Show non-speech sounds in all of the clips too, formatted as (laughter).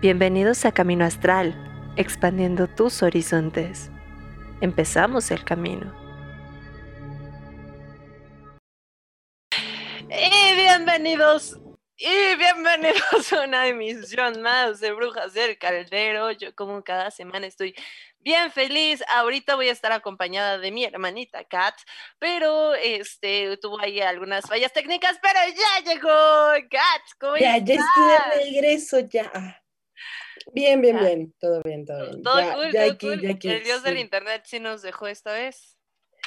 Bienvenidos a Camino Astral, expandiendo tus horizontes. Empezamos el camino. Y bienvenidos y bienvenidos a una emisión más de Brujas del Caldero. Yo como cada semana estoy bien feliz. Ahorita voy a estar acompañada de mi hermanita Kat, pero este tuvo ahí algunas fallas técnicas, pero ya llegó Kat. ¿Cómo ya, ya estoy de regreso ya. Bien, bien, bien, todo bien, todo bien. Todo cool, todo cool. El dios del internet sí nos dejó esta vez.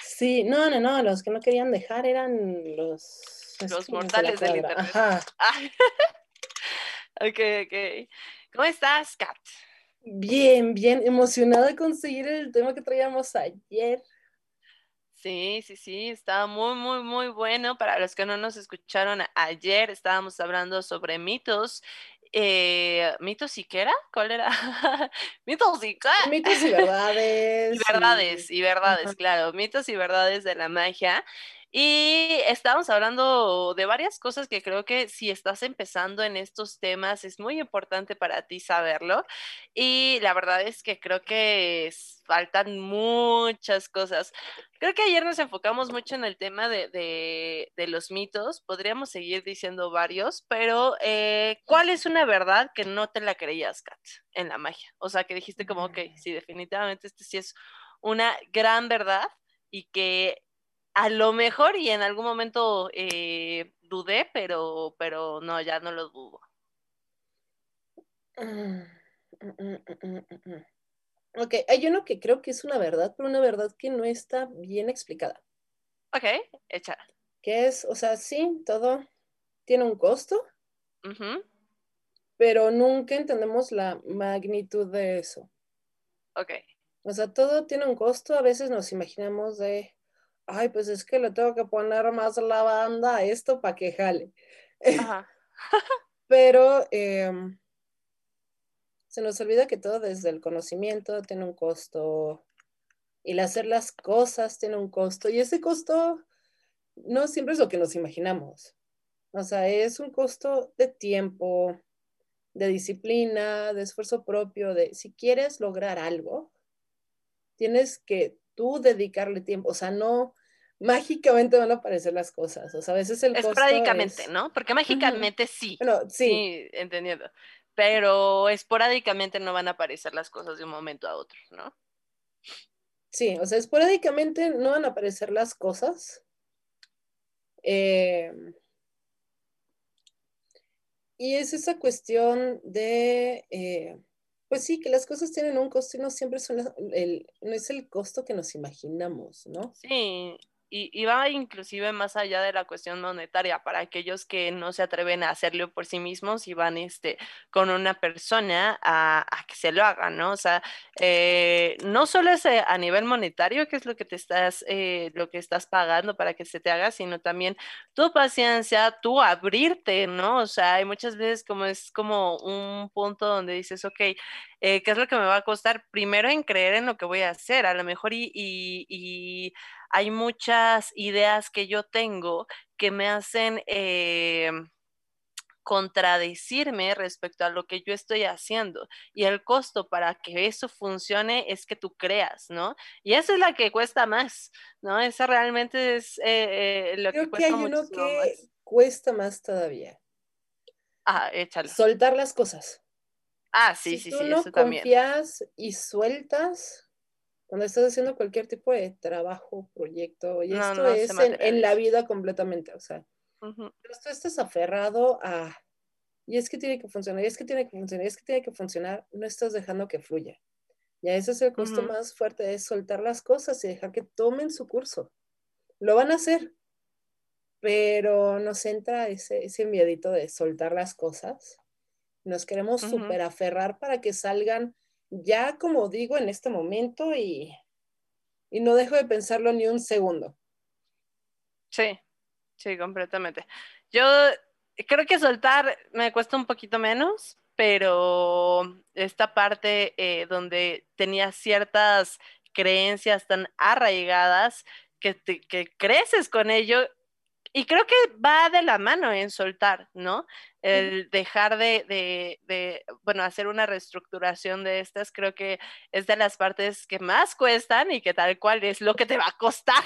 Sí, no, no, no, los que no querían dejar eran los... Los mortales del internet. Ajá. (laughs) ok, ok. ¿Cómo estás, Kat? Bien, bien, emocionada de conseguir el tema que traíamos ayer. Sí, sí, sí, estaba muy, muy, muy bueno. Para los que no nos escucharon ayer, estábamos hablando sobre mitos eh, (laughs) ¿Mitos y qué era? ¿Cuál era? mitos y Mitos (laughs) y verdades. y verdades, y verdades, claro. Mitos y verdades de la magia. Y estábamos hablando de varias cosas que creo que si estás empezando en estos temas es muy importante para ti saberlo. Y la verdad es que creo que faltan muchas cosas. Creo que ayer nos enfocamos mucho en el tema de, los mitos. Podríamos seguir diciendo varios, pero eh, ¿cuál es una verdad que no te la creías, Kat, en la magia? O sea, que dijiste como, ok, mm. sí, definitivamente este sí es una gran verdad y que a lo mejor y en algún momento eh, dudé, pero, pero no, ya no lo dudo. Mm, mm, mm, ok, hay uno que creo que es una verdad, pero una verdad que no está bien explicada. Ok, hecha. Que es, o sea, sí, todo tiene un costo, pero nunca entendemos la magnitud de eso. Ok. O sea, todo tiene un costo, a veces nos imaginamos de, ay, pues es que le tengo que poner más lavanda a esto para que jale. (laughs) Pero em, se nos olvida que todo desde el conocimiento tiene un costo y el hacer las cosas tiene un costo y ese costo no siempre es lo que nos imaginamos. O sea, es un costo de tiempo, de disciplina, de esfuerzo propio, de si quieres lograr algo, tienes que tú dedicarle tiempo, o sea, no mágicamente van a aparecer las cosas. O sea, a veces el Esporádicamente, ¿no? Porque mágicamente sí. Bueno, sí. Sí, entendiendo. Pero esporádicamente no van a aparecer las cosas de un momento a otro, ¿no? Sí, o sea, esporádicamente no van a aparecer las cosas. Em, y es esa cuestión de, eh, pues sí, que las cosas tienen un costo y no siempre son el, no es el costo que nos imaginamos, ¿no? Sí, y, va inclusive más allá de la cuestión monetaria para aquellos que no se atreven a hacerlo por sí mismos y van este, con una persona a, que se lo haga, ¿no? O sea, eh, no solo es eh, a nivel monetario, que es lo que te estás, eh, lo que estás pagando para que se te haga, sino también tu paciencia, tu abrirte, ¿no? O sea, hay muchas veces como es como un punto donde dices, ok, ¿qué es lo que me va a costar? Primero en creer en lo que voy a hacer, a lo mejor y, y hay muchas ideas que yo tengo que me hacen eh, contradecirme respecto a lo que yo estoy haciendo. Y el costo para que eso funcione es que tú creas, ¿no? Y esa es la que cuesta más, ¿no? Esa realmente es eh, eh, lo Creo que cuesta que hay uno que cuesta más todavía. Ah, échalo. Soltar las cosas. Ah, sí, sí, sí, sí, no eso también. confías y sueltas, cuando estás haciendo cualquier tipo de trabajo, proyecto, y esto es en, la vida completamente, o sea, pero tú estás aferrado a, y es que tiene que funcionar, y es que tiene que funcionar, y es que tiene que funcionar, no estás dejando que fluya. Y ese es el costo más fuerte, es soltar las cosas y dejar que tomen su curso. Lo van a hacer, pero nos entra ese, ese miedito de soltar las cosas. Nos queremos súper aferrar para que salgan ya como digo en este momento y, no dejo de pensarlo ni un segundo. Sí, sí, completamente. Yo creo que soltar me cuesta un poquito menos, pero esta parte eh, donde tenía ciertas creencias tan arraigadas que, que creces con ello, y creo que va de la mano en soltar, ¿no? El dejar de, de, de, bueno, hacer una reestructuración de estas, creo que es de las partes que más cuestan y que tal cual es lo que te va a costar,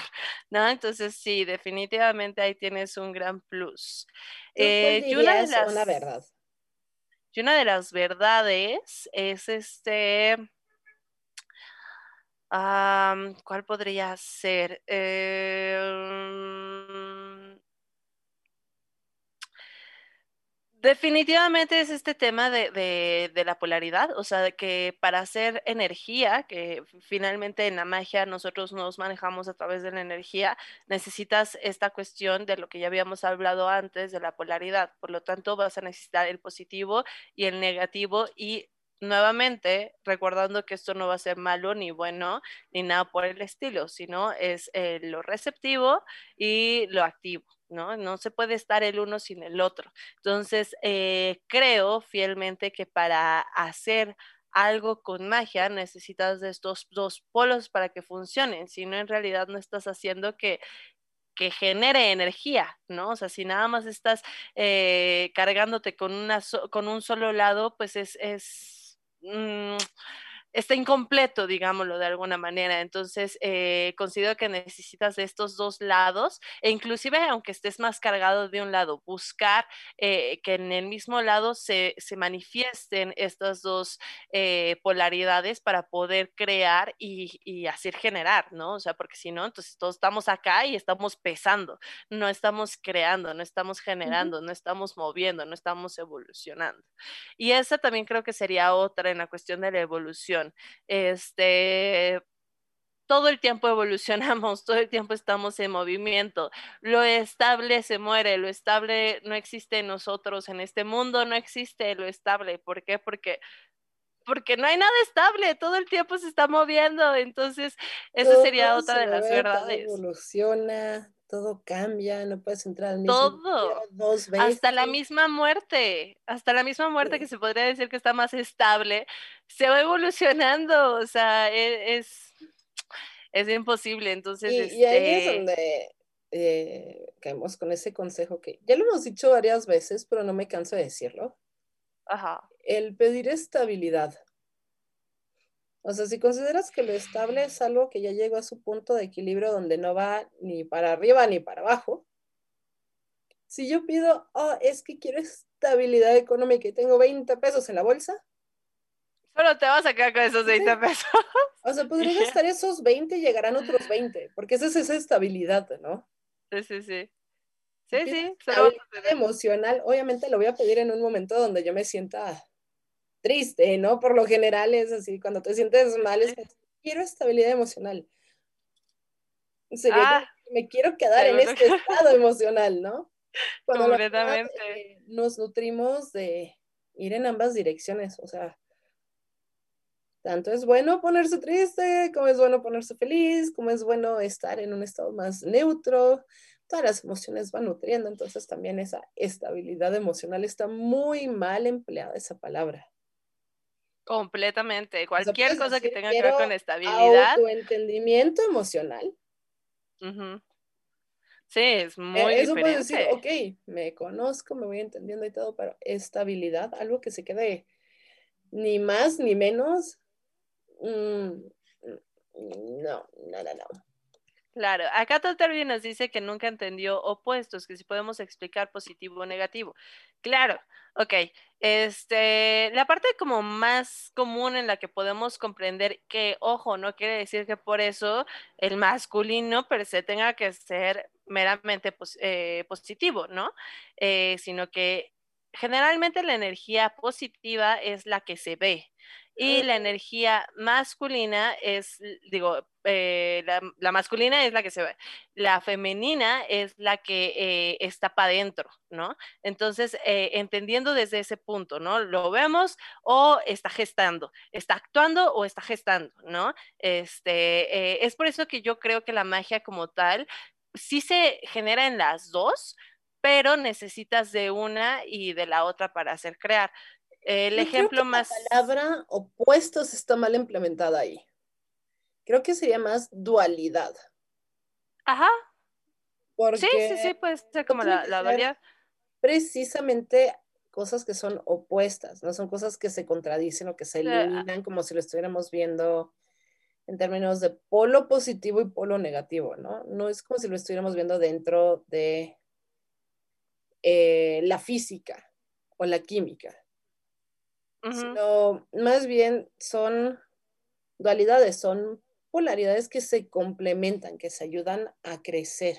¿no? Entonces, sí, definitivamente ahí tienes un gran plus. Eh, y una de las, una verdad. Y una de las verdades es este ¿Cuál podría ser? Em, definitivamente es este tema de, la polaridad, o sea, que para hacer energía, que finalmente en la magia nosotros nos manejamos a través de la energía, necesitas esta cuestión de lo que ya habíamos hablado antes de la polaridad. Por lo tanto, vas a necesitar el positivo y el negativo y nuevamente recordando que esto no va a ser malo ni bueno ni nada por el estilo, sino es eh, lo receptivo y lo activo. ¿No? No se puede estar el uno sin el otro. Entonces, eh, creo fielmente que para hacer algo con magia necesitas de estos dos polos para que funcionen, si no en realidad no estás haciendo que que genere energía, ¿no? O sea, si nada más estás eh, cargándote con, una con un solo lado, pues es, es Mm, está incompleto, digámoslo de alguna manera. Entonces, eh, considero que necesitas de estos dos lados e inclusive aunque estés más cargado de un lado, buscar eh, que en el mismo lado se, se manifiesten estas dos eh, polaridades para poder crear y, y, hacer generar, ¿no? O sea, porque si no, entonces todos estamos acá y estamos pesando, no estamos creando, no estamos generando, no estamos moviendo, no estamos evolucionando. Y esa también creo que sería otra en la cuestión de la evolución este, todo el tiempo evolucionamos, (laughs) todo el tiempo estamos en movimiento. Lo estable se muere, lo estable no existe en nosotros, en este mundo no existe lo estable. ¿Por qué? Porque porque no hay nada estable, todo el tiempo se está moviendo, entonces esa sería otra de las verdades. Todo evoluciona, todo cambia, no puedes entrar al mismo todo, dos veces. Hasta la misma muerte, hasta la misma muerte que se podría decir que está más estable, se va evolucionando, o sea, e, es, es, imposible, entonces... Y, ahí es este donde eh, caemos con ese consejo que ya lo hemos dicho varias veces, pero no me canso de decirlo. Ajá. El pedir estabilidad. O sea, si consideras que lo estable es algo que ya llegó a su punto de equilibrio donde no va ni para arriba ni para abajo, si yo pido, oh, es que quiero estabilidad económica y tengo 20 pesos en la bolsa, Solo te vas a quedar con esos 20 pesos. O sea, podría (laughs) gastar esos 20 y llegarán otros 20, porque esa es esa estabilidad, ¿no? Sí, sí, sí. Sí, sí. Estabilidad emocional, obviamente lo voy a pedir en un momento donde yo me sienta triste, ¿no? Por lo general es así, cuando te sientes mal, es quiero estabilidad emocional. Sería ah, me quiero quedar en este estado emocional, ¿no? Cuando Completamente. Eh, nos nutrimos de ir en ambas direcciones, o sea, tanto es bueno ponerse triste, como es bueno ponerse feliz, como es bueno estar en un estado más neutro. Todas las emociones van nutriendo, entonces también esa estabilidad emocional está muy mal empleada esa palabra. Completamente. Cualquier cosa que tenga que ver con estabilidad. Tu entendimiento emocional. Sí, es muy Eso puede decir, ok, me conozco, me voy entendiendo y todo, pero estabilidad, algo que se quede ni más ni menos Mm, no, no, no, no. Claro, acá Totalvi nos dice que nunca entendió opuestos, que si podemos explicar positivo o negativo. Claro, ok. Este, la parte como más común en la que podemos comprender que, ojo, no quiere decir que por eso el masculino per se tenga que ser meramente eh, positivo, ¿no? Eh, sino que generalmente la energía positiva es la que se ve, y la energía masculina es, digo, eh, la, masculina es la que se ve, la femenina es la que eh, está para adentro, ¿no? Entonces, eh, entendiendo desde ese punto, ¿no? Lo vemos o está gestando, está actuando o está gestando, ¿no? Este, es por eso que yo creo que la magia como tal sí se genera en las dos, pero necesitas de una y de la otra para hacer crear. El ejemplo más. La palabra opuestos está mal implementada ahí. Creo que sería más dualidad. Ajá. sí, sí, sí, puede ser como la, la dualidad. Precisamente cosas que son opuestas, no son cosas que se contradicen o que se eliminan como si lo estuviéramos viendo en términos de polo positivo y polo negativo, ¿no? No es como si lo estuviéramos viendo dentro de eh, la física o la química, sino más bien son dualidades, son polaridades que se complementan, que se ayudan a crecer.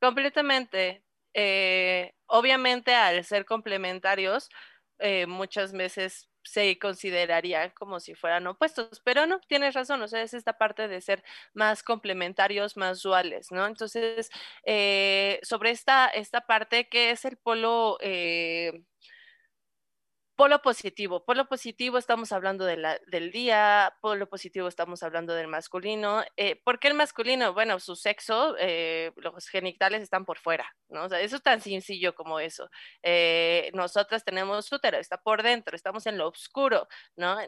Completamente. Eh, obviamente al ser complementarios, eh, muchas veces se considerarían como si fueran opuestos, pero no, tienes razón, o sea, es esta parte de ser más complementarios, más duales, ¿no? Entonces, eh, sobre esta, esta parte, que es el polo Polo positivo. Polo positivo estamos hablando de la, del día, polo positivo estamos hablando del masculino. Eh, ¿Por qué el masculino? Bueno, su sexo, eh, los genitales están por fuera, ¿no? O sea, eso es tan sencillo como eso. Eh, nosotras tenemos útero, está por dentro, estamos en lo oscuro, ¿no?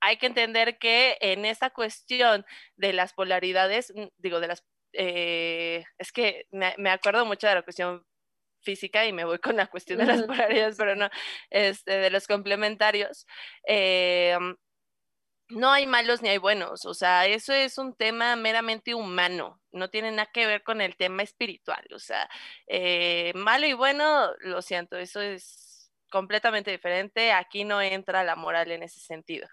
Hay que entender que en esta cuestión de las polaridades, mm, digo, de las es que me, acuerdo mucho de la cuestión física y me voy con la cuestión de las polaridades, pero no, este, de los complementarios. Eh, no hay malos ni hay buenos, o sea, eso es un tema meramente humano, no tiene nada que ver con el tema espiritual, o sea, eh, malo y bueno, lo siento, eso es completamente diferente, aquí no entra la moral en ese sentido.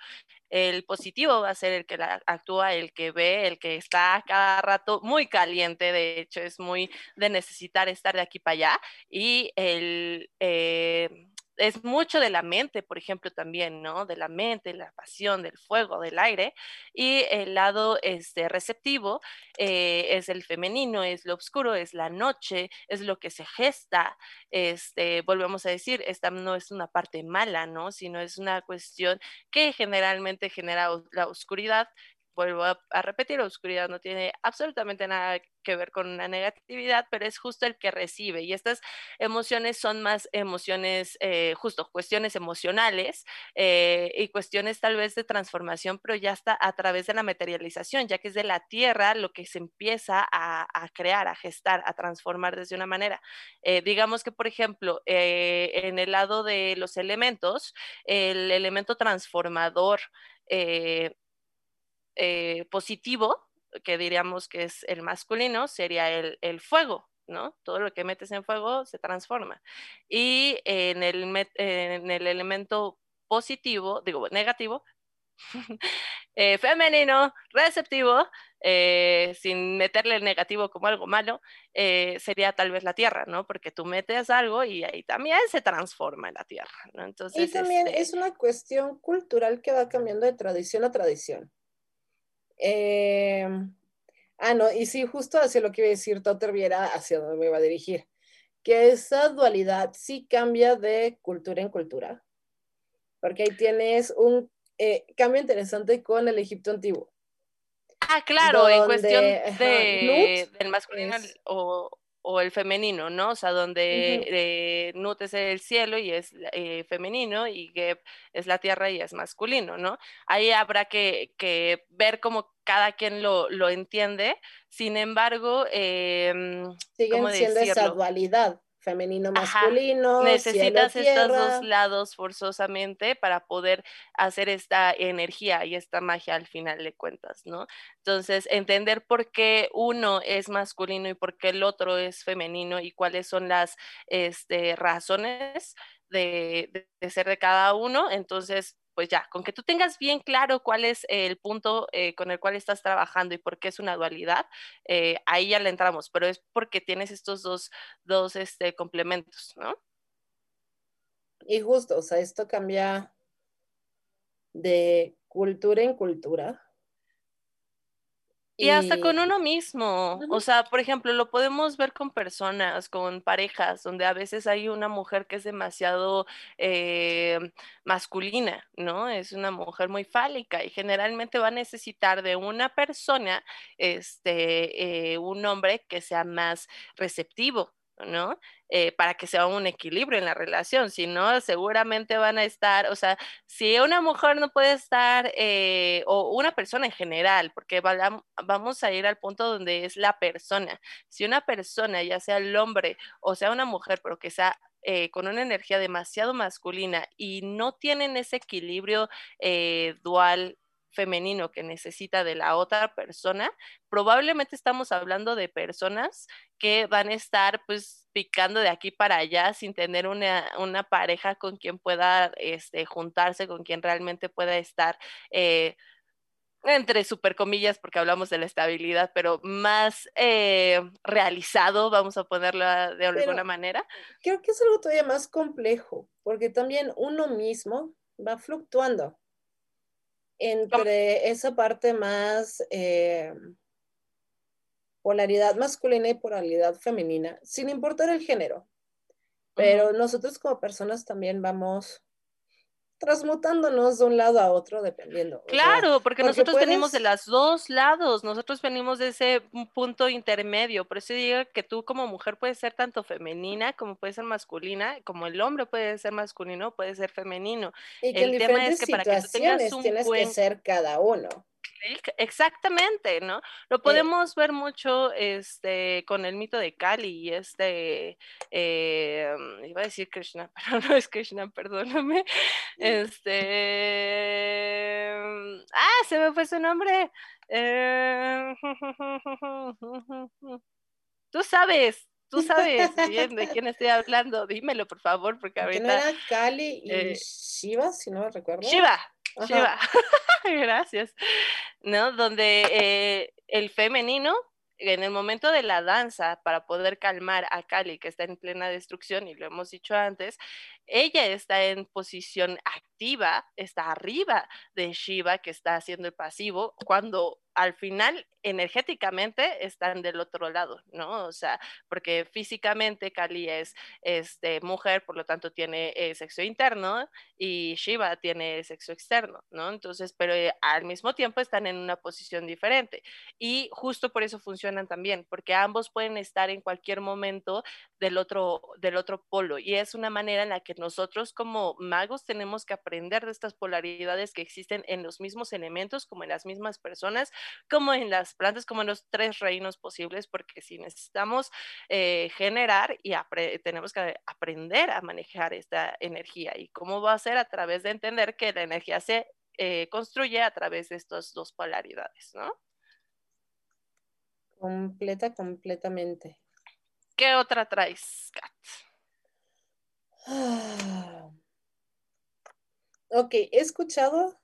El positivo va a ser el que actúa, el que ve, el que está cada rato muy caliente, de hecho es muy de necesitar estar de aquí para allá. Y el, eh, es mucho de la mente, por ejemplo, también, ¿no? De la mente, la pasión, del fuego, del aire. Y el lado este, receptivo eh, es el femenino, es lo oscuro, es la noche, es lo que se gesta. Este, volvemos a decir, esta no es una parte mala, ¿no? Sino es una cuestión que generalmente genera la oscuridad vuelvo a, repetir, la oscuridad no tiene absolutamente nada que ver con una negatividad, pero es justo el que recibe. Y estas emociones son más emociones, eh, justo cuestiones emocionales eh, y cuestiones tal vez de transformación, pero ya está a través de la materialización, ya que es de la tierra lo que se empieza a, crear, a gestar, a transformar desde una manera. Eh, digamos que, por ejemplo, en el lado de los elementos, el elemento transformador, eh, positivo, que diríamos que es el masculino, sería el, fuego, ¿no? Todo lo que metes en fuego se transforma. Y en el, en el elemento positivo, digo, negativo, (laughs) eh, femenino, receptivo, eh, sin meterle el negativo como algo malo, sería tal vez la tierra, ¿no? Porque tú metes algo y ahí también se transforma en la tierra, ¿no? Entonces, y también este es una cuestión cultural que va cambiando de tradición a tradición. Eh, ah, no, y sí, justo hacia lo que iba a decir Totter Viera, hacia donde me iba a dirigir, que esa dualidad sí cambia de cultura en cultura, porque ahí tienes un eh, cambio interesante con el Egipto antiguo. Ah, claro, en cuestión de, del masculino o, o el femenino, ¿no? O sea, donde eh, Nut es el cielo y es eh, femenino y Geb es la tierra y es masculino, ¿no? Ahí habrá que, ver cómo cada quien lo, entiende. Sin embargo, eh, siguen siendo esa dualidad femenino masculino. Necesitas estos dos lados forzosamente para poder hacer esta energía y esta magia al final de cuentas, ¿no? Entonces, entender por qué uno es masculino y por qué el otro es femenino y cuáles son las este, razones de, de ser de cada uno. Entonces, pues ya, con que tú tengas bien claro cuál es el punto eh, con el cual estás trabajando y por qué es una dualidad, eh, ahí ya le entramos, pero es porque tienes estos dos, dos este, complementos, ¿no? Y justo, o sea, esto cambia de cultura en cultura. Y hasta con uno mismo. O sea, por ejemplo, lo podemos ver con personas, con parejas, donde a veces hay una mujer que es demasiado eh, masculina, ¿no? Es una mujer muy fálica y generalmente va a necesitar de una persona, este, eh, un hombre que sea más receptivo, ¿no? Eh, para que sea un equilibrio en la relación, si no, seguramente van a estar, o sea, si una mujer no puede estar, eh, o una persona en general, porque vamos a ir al punto donde es la persona, si una persona, ya sea el hombre o sea una mujer, pero que sea eh, con una energía demasiado masculina y no tienen ese equilibrio dual femenino que necesita de la otra persona, probablemente estamos hablando de personas que van a estar pues picando de aquí para allá sin tener una, una pareja con quien pueda este, juntarse, con quien realmente pueda estar. Eh, entre super comillas, porque hablamos de la estabilidad, pero más eh, realizado, vamos a ponerlo de alguna manera. Creo que es algo todavía más complejo, porque también uno mismo va fluctuando entre esa parte más eh, polaridad masculina y polaridad femenina, sin importar el género. Pero nosotros como personas también vamos transmutándonos de un lado a otro dependiendo. Claro, porque, nosotros venimos de los dos lados, nosotros venimos de ese punto intermedio, por eso digo que tú como mujer puedes ser tanto femenina como puedes ser masculina, como el hombre puede ser masculino, puede ser femenino. Y que el tema es que para que tú tengas un tienes que ser cada uno. Exactamente, ¿no? Lo podemos ver mucho este, con el mito de Kali y este, eh, iba a decir Krishna, (laughs) pero no es Krishna, perdóname. Este, ah, se me fue su nombre. Eh, (laughs) tú sabes, tú sabes bien de quién estoy hablando, dímelo por favor, porque ahorita... ¿Quién era Kali y eh, Shiva, si no me recuerdo? Shiva, Shiva. (laughs) Gracias. ¿No? Donde eh, el femenino, en el momento de la danza, para poder calmar a Kali, que está en plena destrucción, y lo hemos dicho antes, ella está en posición activa, está arriba de Shiva, que está haciendo el pasivo, cuando al final energéticamente están del otro lado, ¿no? O sea, porque físicamente Kali es este, mujer, por lo tanto tiene eh, sexo interno y Shiva tiene sexo externo, ¿no? Entonces, pero eh, al mismo tiempo están en una posición diferente y justo por eso funcionan también, porque ambos pueden estar en cualquier momento del otro, del otro polo y es una manera en la que nosotros como magos tenemos que aprender de estas polaridades que existen en los mismos elementos como en las mismas personas como en las plantas, como en los tres reinos posibles, porque si necesitamos eh, generar y tenemos que aprender a manejar esta energía. ¿Y cómo va a ser? A través de entender que la energía se eh, construye a través de estas dos polaridades, ¿no? Completa, completamente. ¿Qué otra traes, Kat? Ok, he escuchado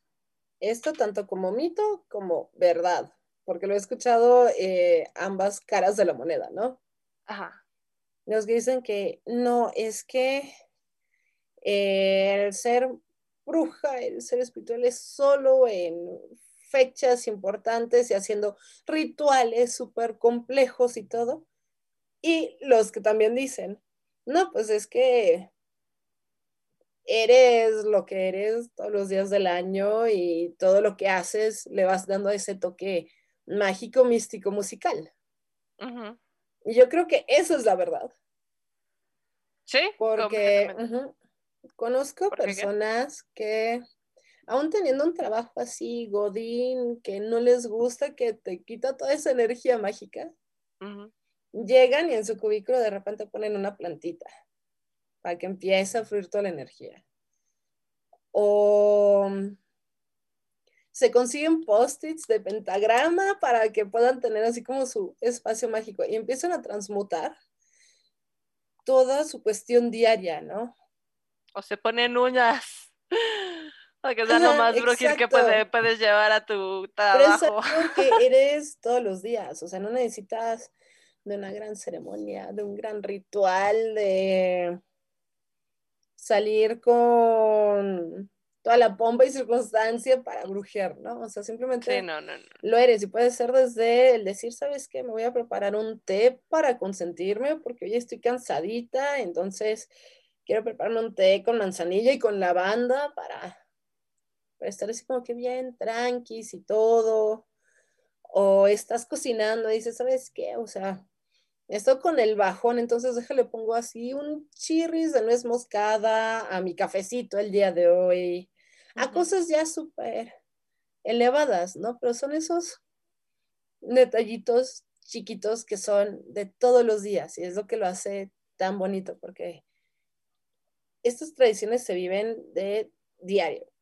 esto tanto como mito como verdad, porque lo he escuchado eh, ambas caras de la moneda, ¿no? Ajá. Los que dicen que no, es que eh, el ser bruja, el ser espiritual es solo en fechas importantes y haciendo rituales súper complejos y todo. Y los que también dicen, no, pues es que eres lo que eres todos los días del año y todo lo que haces le vas dando ese toque mágico, místico, musical. Y yo creo que eso es la verdad. Sí. Porque conozco personas que, aún teniendo un trabajo así, Godín, que no les gusta, que te quita toda esa energía mágica, llegan y en su cubículo de repente ponen una plantita para que empiece a fluir toda la energía. O se consiguen post-its de pentagrama para que puedan tener así como su espacio mágico y empiezan a transmutar toda su cuestión diaria, ¿no? O se ponen uñas. (laughs) Para que sea lo más brujil que puedes llevar a tu trabajo. Pero es que (laughs) eres todos los días, o sea, no necesitas de una gran ceremonia, de un gran ritual, de salir con toda la pompa y circunstancia para brujear, ¿no? O sea, simplemente lo eres y puede ser desde el decir, ¿sabes qué? Me voy a preparar un té para consentirme porque hoy estoy cansadita, entonces quiero prepararme un té con manzanilla y con lavanda para, para estar así como que bien tranquis y todo. O estás cocinando y dices, ¿sabes qué? O sea, Esto con el bajón, entonces déjale pongo así un chirris de nuez moscada a mi cafecito el día de hoy, a cosas ya súper elevadas, ¿no? Pero son esos detallitos chiquitos que son de todos los días y es lo que lo hace tan bonito porque estas tradiciones se viven de diario.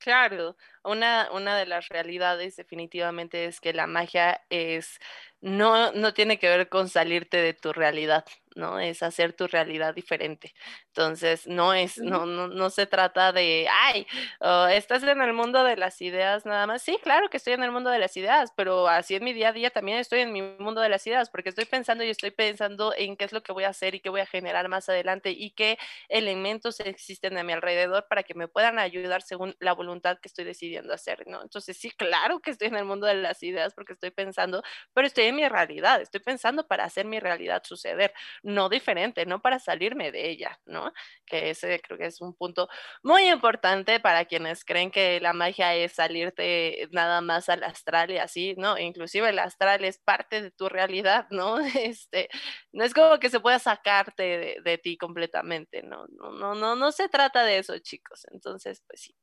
Claro, una, una de las realidades definitivamente es que la magia es, no, no tiene que ver con salirte de tu realidad, ¿no? Es hacer tu realidad diferente. Entonces, no es, no, no, no se trata de, ay, oh, estás en el mundo de las ideas nada más. Sí, claro que estoy en el mundo de las ideas, pero así en mi día a día también estoy en mi mundo de las ideas, porque estoy pensando y estoy pensando en qué es lo que voy a hacer y qué voy a generar más adelante y qué elementos existen a mi alrededor para que me puedan ayudar según la voluntad que estoy decidiendo hacer, ¿no? Entonces, sí, claro que estoy en el mundo de las ideas porque estoy pensando, pero estoy en mi realidad, estoy pensando para hacer mi realidad suceder no diferente, no para salirme de ella, ¿no? Que ese creo que es un punto muy importante para quienes creen que la magia es salirte nada más al astral y así, ¿no? Inclusive el astral es parte de tu realidad, ¿no? (laughs) Este, no es como que se pueda sacarte de, ti completamente, ¿no? No, no, no, no se trata de eso, chicos. Entonces, pues sí.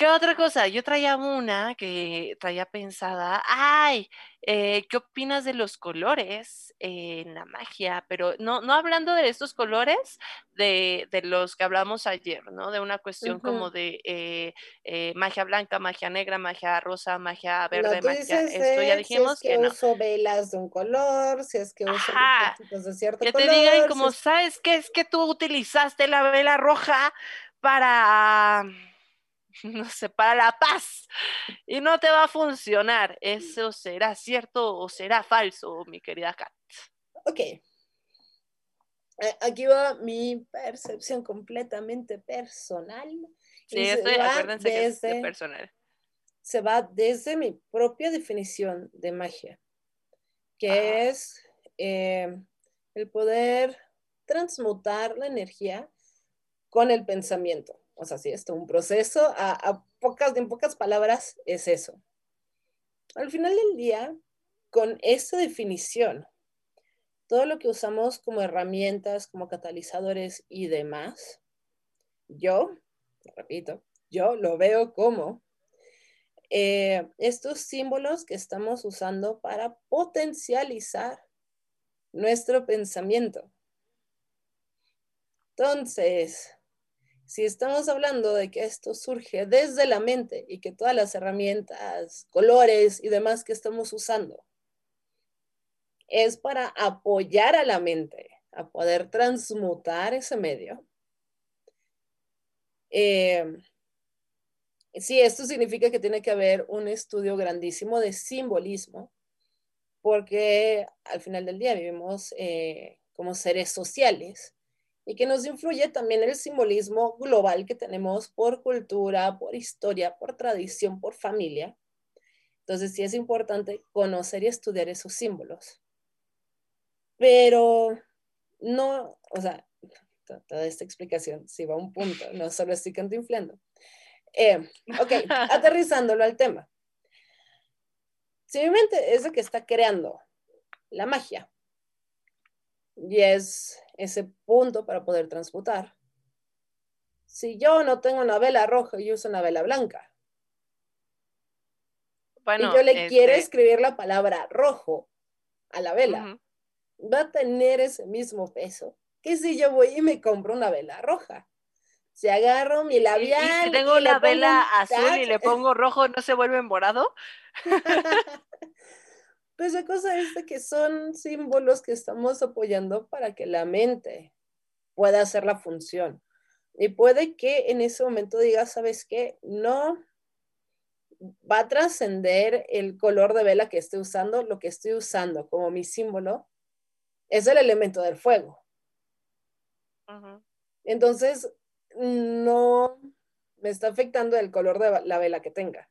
¿Qué otra cosa? Yo traía una que traía pensada, ay, eh, ¿qué opinas de los colores en la magia? Pero no, no hablando de estos colores de, de los que hablamos ayer, ¿no? De una cuestión como de eh, eh, magia blanca, magia negra, magia rosa, magia verde, magia. Esto ya dijimos si es que, uso velas de un color, si es que uso de cierto que color. Que te digan como, ¿sabes qué? Es que tú utilizaste la vela roja para (laughs) no sé, para la paz y no te va a funcionar. ¿Eso será cierto o será falso, mi querida Kat? Ok. Aquí va mi percepción completamente personal. Sí, estoy, acuérdense que es personal. Se va desde mi propia definición de magia, que es eh, el poder transmutar la energía con el pensamiento. O sea, sí, esto un proceso, a, en pocas palabras es eso. Al final del día, con esta definición, todo lo que usamos como herramientas, como catalizadores y demás, yo, repito, yo lo veo como eh, estos símbolos que estamos usando para potencializar nuestro pensamiento. Entonces, si estamos hablando de que esto surge desde la mente y que todas las herramientas, colores y demás que estamos usando es para apoyar a la mente a poder transmutar ese medio. Eh, sí, esto significa que tiene que haber un estudio grandísimo de simbolismo, porque al final del día vivimos eh, como seres sociales y que nos influye también el simbolismo global que tenemos por cultura, por historia, por tradición, por familia. Entonces sí es importante conocer y estudiar esos símbolos. Pero no, o sea, toda esta explicación sí va a un punto, no solo estoy cantinflando. Eh, ok, (laughs) aterrizándolo al tema. Si mi mente es la que está creando la magia y es ese punto para poder transmutar. Si yo no tengo una vela roja y uso una vela blanca, bueno, y yo le quiero este escribir la palabra rojo a la vela, va a tener ese mismo peso que si yo voy y me compro una vela roja. Si agarro mi labial. ¿Y, si tengo la vela azul y le pongo rojo, ¿no se vuelve morado? (laughs) Pues la cosa es que son símbolos que estamos apoyando para que la mente pueda hacer la función. Y puede que en ese momento diga, ¿sabes qué? No va a trascender el color de vela que estoy usando, lo que estoy usando como mi símbolo es el elemento del fuego. Entonces, no me está afectando el color de la vela que tenga.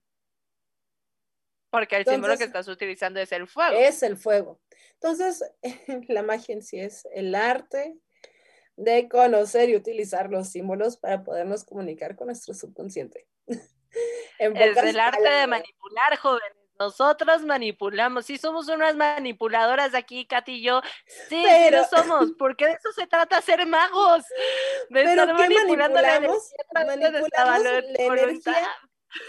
Porque el símbolo que estás utilizando es el fuego. Es el fuego. Entonces, (laughs) la magia en sí es el arte de conocer y utilizar los símbolos para podernos comunicar con nuestro subconsciente. (laughs) es el arte de manipular, jóvenes, Nosotros manipulamos, sí somos unas manipuladoras aquí, Katy y yo. Sí, sí lo (laughs) somos, porque de eso se trata ser magos. De pero estar manipulando manipulamos? La manipulamos la energía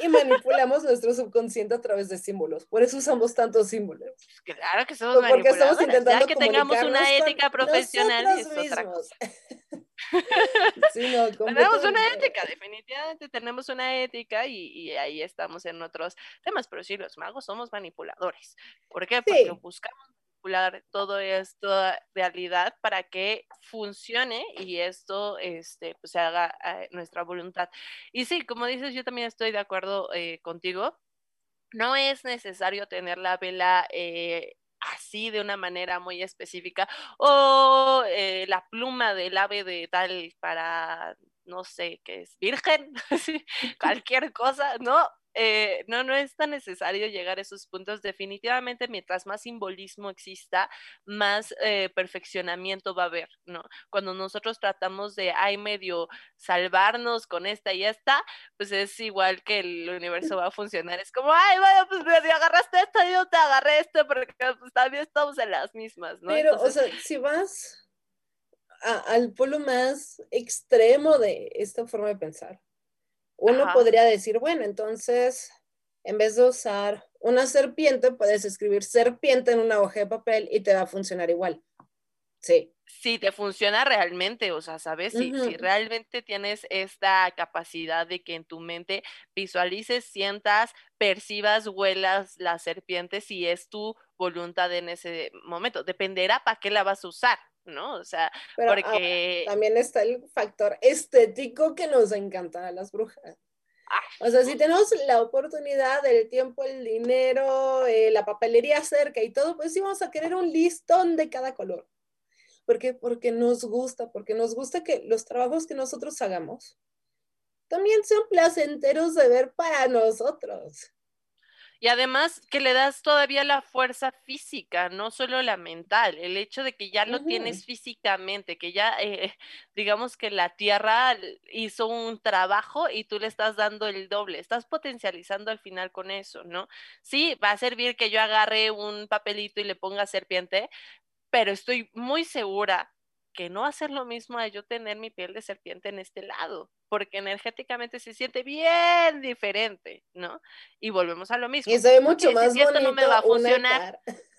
y manipulamos nuestro subconsciente a través de símbolos. Por eso usamos tantos símbolos. Claro que somos Porque estamos intentando ya que tengamos una ética profesional. (laughs) tenemos una ética, definitivamente tenemos una ética y, ahí estamos en otros temas, pero sí, los magos somos manipuladores. ¿Por qué? Porque buscamos manipular todo esto realidad para que funcione y esto este, pues, se haga eh, nuestra voluntad. Y sí, como dices, yo también estoy de acuerdo eh, contigo. No es necesario tener la vela eh, así de una manera muy específica o la pluma del ave de tal para no sé qué es virgen (laughs) cualquier cosa no eh, no, no es tan necesario llegar a esos puntos. Definitivamente, mientras más simbolismo exista, más eh, perfeccionamiento va a haber, ¿no? Cuando nosotros tratamos de, ay, medio salvarnos con esta y esta, pues es igual que el universo va a funcionar. Es como, ay, bueno, pues me agarraste esto y yo te agarré esto, porque pues también estamos en las mismas, ¿no? Pero, o sea, si vas al polo más extremo de esta forma de pensar, uno podría decir, bueno, entonces, en vez de usar una serpiente, puedes escribir serpiente en una hoja de papel y te va a funcionar igual. Sí. Si te funciona realmente, o sea, ¿sabes? si, si, realmente tienes esta capacidad de que en tu mente visualices, sientas, percibas, huelas la serpiente, si es tu voluntad en ese momento. Dependerá para qué la vas a usar. ¿No? O sea, porque... también está el factor estético que nos encanta a las brujas. O sea, si tenemos la oportunidad, el tiempo, el dinero, eh, la papelería cerca y todo, pues sí vamos a querer un listón de cada color. ¿Por qué? Porque nos gusta, porque nos gusta que los trabajos que nosotros hagamos también sean placenteros de ver para nosotros. Y además que le das todavía la fuerza física, no solo la mental, el hecho de que ya lo tienes físicamente, que ya eh, (laughs) digamos que la tierra hizo un trabajo y tú le estás dando el doble, estás potencializando al final con eso, ¿no? Sí, va a servir que yo agarre un papelito y le ponga serpiente, pero estoy muy segura que no hacer lo mismo a yo tener mi piel de serpiente en este lado, porque energéticamente se siente bien diferente, ¿no? Y volvemos a lo mismo. Y se ve mucho más bonito esto no me va a funcionar. (laughs)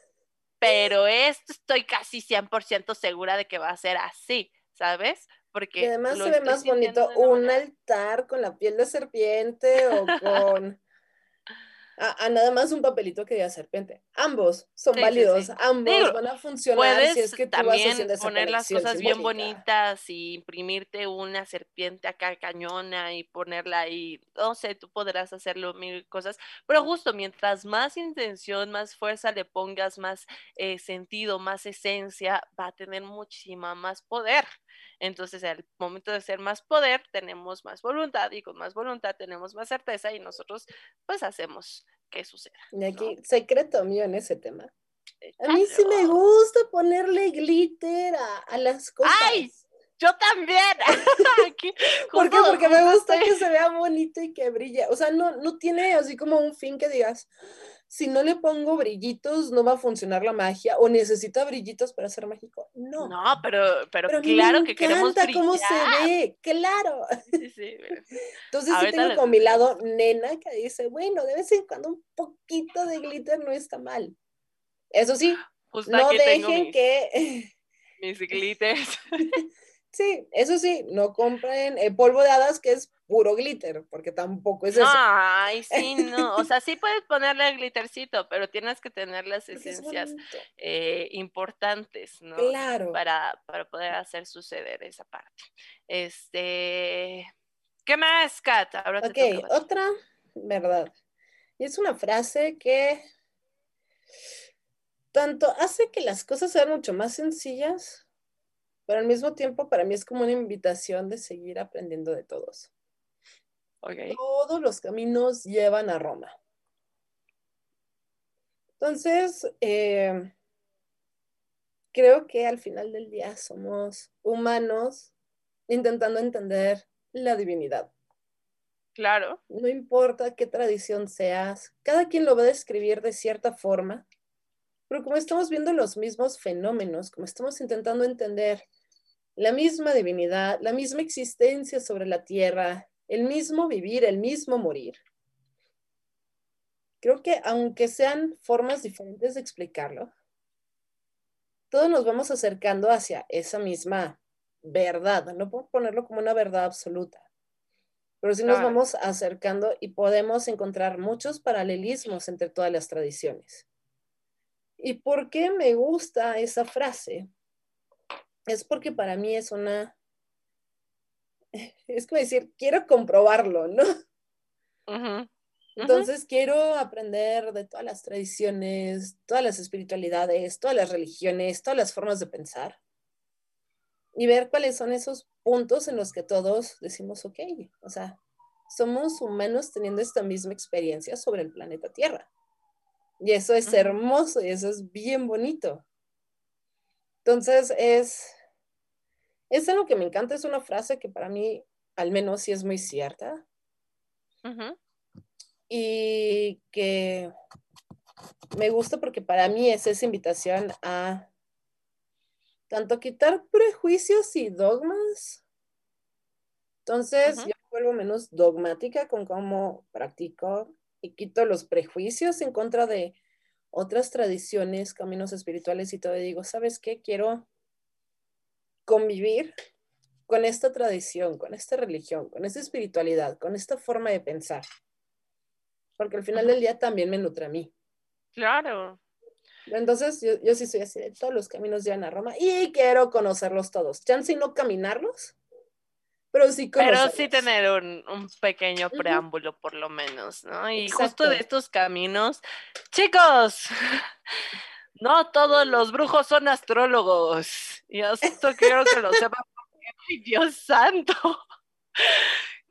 Pero esto estoy casi 100% segura de que va a ser así, ¿sabes? Porque y además se ve más bonito un altar con la piel de serpiente o con a, nada más un papelito que diga serpiente. Ambos son válidos, ambos van a funcionar si es que tú también vas poner las cosas bien bonitas y imprimirte una serpiente acá cañona y ponerla ahí, no sé, tú podrás hacerlo mil cosas, pero justo mientras más intención, más fuerza le pongas, más eh, sentido, más esencia, va a tener muchísima más poder. Entonces, al momento de ser más poder, tenemos más voluntad y con más voluntad tenemos más certeza y nosotros pues hacemos que suceda. Y aquí, secreto mío en ese tema. A mí sí me gusta ponerle glitter a, las cosas. ¡Ay! Yo también. (laughs) ¿Por qué? Porque me gusta que se vea bonito y que brille. O sea, no, no tiene así como un fin que digas, si no le pongo brillitos, no va a funcionar la magia o necesita brillitos para ser mágico. No. No, pero, pero, claro que queremos brillar. cómo se ve, claro. (laughs) Entonces sí tengo con mi lado nena que dice, bueno, de vez en cuando un poquito de glitter no está mal. Eso sí, no dejen que... Mis (laughs) glitters. (laughs) Sí, eso sí, no compren el polvo de hadas que es puro glitter, porque tampoco es eso. Ay, sí, no, o sea, sí puedes ponerle el glittercito, pero tienes que tener las esencias eh, importantes, ¿no? Claro. Para, para poder hacer suceder esa parte. Este, ¿qué más, Kat? Ahora ok, otra verdad. Y es una frase que tanto hace que las cosas sean mucho más sencillas, pero al mismo tiempo para mí es como una invitación de seguir aprendiendo de todos. Todos los caminos llevan a Roma. Entonces, eh, creo que al final del día somos humanos intentando entender la divinidad. Claro. No importa qué tradición seas, cada quien lo va a describir de cierta forma, pero como estamos viendo los mismos fenómenos, como estamos intentando entender la misma divinidad, la misma existencia sobre la tierra, el mismo vivir, el mismo morir. Creo que aunque sean formas diferentes de explicarlo, todos nos vamos acercando hacia esa misma verdad. No puedo ponerlo como una verdad absoluta, pero sí nos vamos acercando y podemos encontrar muchos paralelismos entre todas las tradiciones. ¿Y por qué me gusta esa frase? Es porque para mí es una, (laughs) es como decir, quiero comprobarlo, ¿no? Entonces quiero aprender de todas las tradiciones, todas las espiritualidades, todas las religiones, todas las formas de pensar y ver cuáles son esos puntos en los que todos decimos, ok, o sea, somos humanos teniendo esta misma experiencia sobre el planeta Tierra. Y eso es hermoso y eso es bien bonito. Entonces es, es algo que me encanta, es una frase que para mí al menos sí es muy cierta. Y que me gusta porque para mí es esa invitación a tanto quitar prejuicios y dogmas. Entonces, yo vuelvo menos dogmática con cómo practico y quito los prejuicios en contra de otras tradiciones, caminos espirituales y todo. Y digo, ¿sabes qué? Quiero convivir con esta tradición, con esta religión, con esta espiritualidad, con esta forma de pensar. Porque al final del día también me nutre a mí. Claro. Entonces, yo, yo sí soy así de todos los caminos llevan a Roma y quiero conocerlos todos. Chance y no caminarlos, pero sí Pero sí tener un, pequeño preámbulo, por lo menos, ¿no? Y justo de estos caminos, chicos, (laughs) no todos los brujos son astrólogos. Y esto quiero que lo sepan (laughs) ¡ay, Dios santo!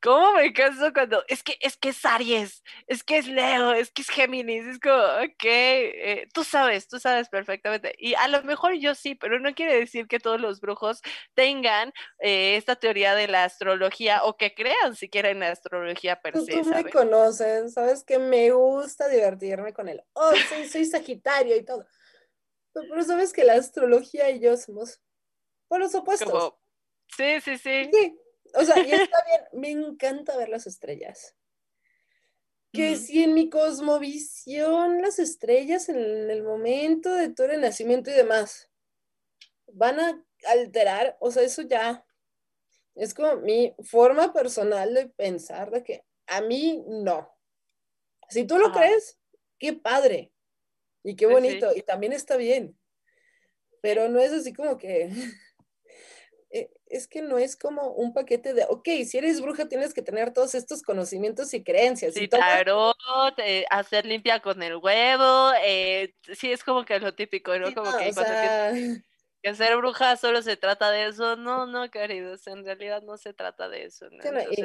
¿Cómo me caso cuando es que es que es Aries, es que es Leo, es que es Géminis, es como, ok, eh, tú sabes, tú sabes perfectamente. Y a lo mejor yo sí, pero no quiere decir que todos los brujos tengan eh, esta teoría de la astrología o que crean siquiera en la astrología per se. Tú, me conoces, sabes que me gusta divertirme con él. Oh, sí, soy Sagitario y todo. Pero sabes que la astrología y yo somos por los opuestos. Sí, sí, sí. Sí, o sea, y está (laughs) bien, me encanta ver las estrellas. Que si en mi cosmovisión las estrellas en el momento de tu nacimiento y demás van a alterar, o sea, eso ya es como mi forma personal de pensar de que a mí no. Si tú lo crees, qué padre y qué pues bonito, y también está bien, pero no es así como que (laughs) es que no es como un paquete de, ok, si eres bruja tienes que tener todos estos conocimientos y creencias. Sí, claro, hacer limpia con el huevo, eh, sí, es como que lo típico, ¿no? como que, (laughs) que, ser bruja solo se trata de eso. No, no, queridos, en realidad no se trata de eso.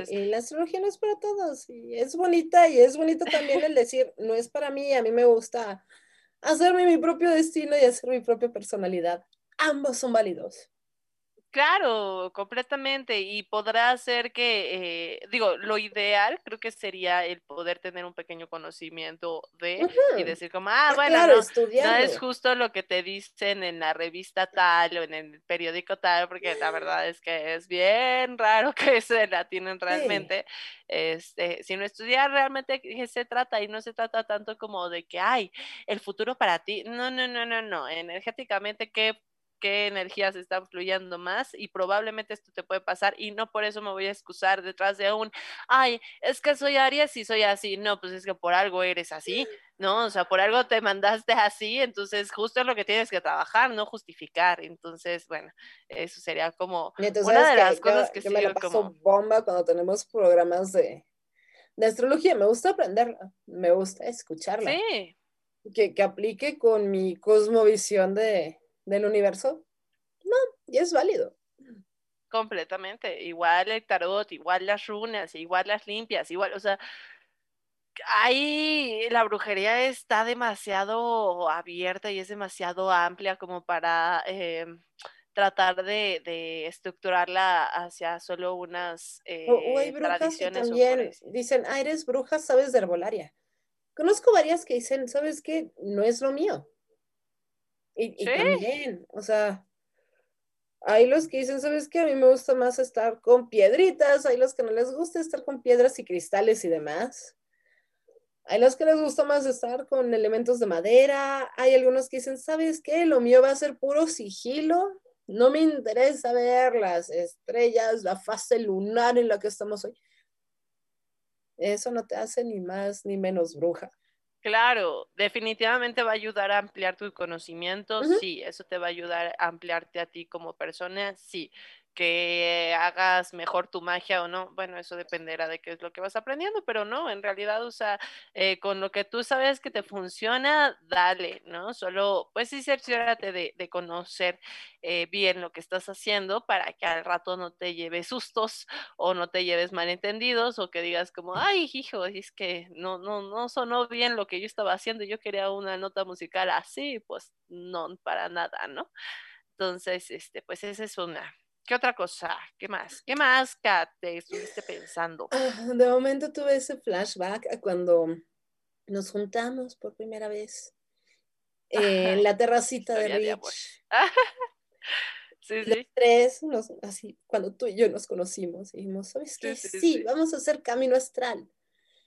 y, la astrología no es para todos, y es bonita, y es bonito también el decir, no es para mí, a mí me gusta hacerme mi propio destino y hacer mi propia personalidad. Ambos son válidos. Claro, completamente. Y podrá ser que, eh, digo, lo ideal creo que sería el poder tener un pequeño conocimiento de y decir como, ah, ah bueno, no, no, es justo lo que te dicen en la revista tal o en el periódico tal, porque la verdad es que es bien raro (laughs) que se la tienen realmente. Este, sino estudiar realmente qué se trata y no se trata tanto como de que, hay el futuro para ti. No, no, no, no, no. Energéticamente, ¿qué qué energías están fluyendo más y probablemente esto te puede pasar y no por eso me voy a excusar detrás de un, ay, es que soy Aries y soy así. No, pues es que por algo eres así, ¿no? O sea, por algo te mandaste así, entonces justo es lo que tienes que trabajar, no justificar. Entonces, bueno, eso sería como una de las cosas que, sí me la paso bomba cuando tenemos programas de, de astrología. Me gusta aprenderla, me gusta escucharla. Sí. Que, que aplique con mi cosmovisión de, del universo, no, y es válido. Completamente. Igual el tarot, igual las runas, igual las limpias, igual, o sea, ahí la brujería está demasiado abierta y es demasiado amplia como para eh, tratar de, estructurarla hacia solo unas eh, o, hay brujas que también dicen, ah, eres bruja, sabes de herbolaria. Conozco varias que dicen, ¿sabes qué? No es lo mío. Y, y también, o sea, hay los que dicen, ¿sabes qué? A mí me gusta más estar con piedritas, hay los que no les gusta estar con piedras y cristales y demás. Hay los que les gusta más estar con elementos de madera. Hay algunos que dicen, ¿sabes qué? Lo mío va a ser puro sigilo. No me interesa ver las estrellas, la fase lunar en la que estamos hoy. Eso no te hace ni más ni menos bruja. Claro, definitivamente va a ayudar a ampliar tu conocimiento, sí, eso te va a ayudar a ampliarte a ti como persona, sí que hagas mejor tu magia o no, bueno, eso dependerá de qué es lo que vas aprendiendo, pero no, en realidad, o sea, eh, con lo que tú sabes que te funciona, dale, ¿no? Solo, pues sí, cerciórate de, conocer eh, bien lo que estás haciendo para que al rato no te lleves sustos o no te lleves malentendidos o que digas como, ay, hijo, es que no, no, no sonó bien lo que yo estaba haciendo, yo quería una nota musical así, pues no, para nada, ¿no? Entonces, este, pues esa es una. ¿Qué otra cosa? ¿Qué más? ¿Qué más, Kat, te estuviste pensando? Ah, de momento tuve ese flashback a cuando nos juntamos por primera vez en (laughs) la terracita de Rich. (laughs) sí, sí. tres, así, cuando tú y yo nos conocimos, dijimos, ¿sabes qué? Sí, vamos a hacer camino astral.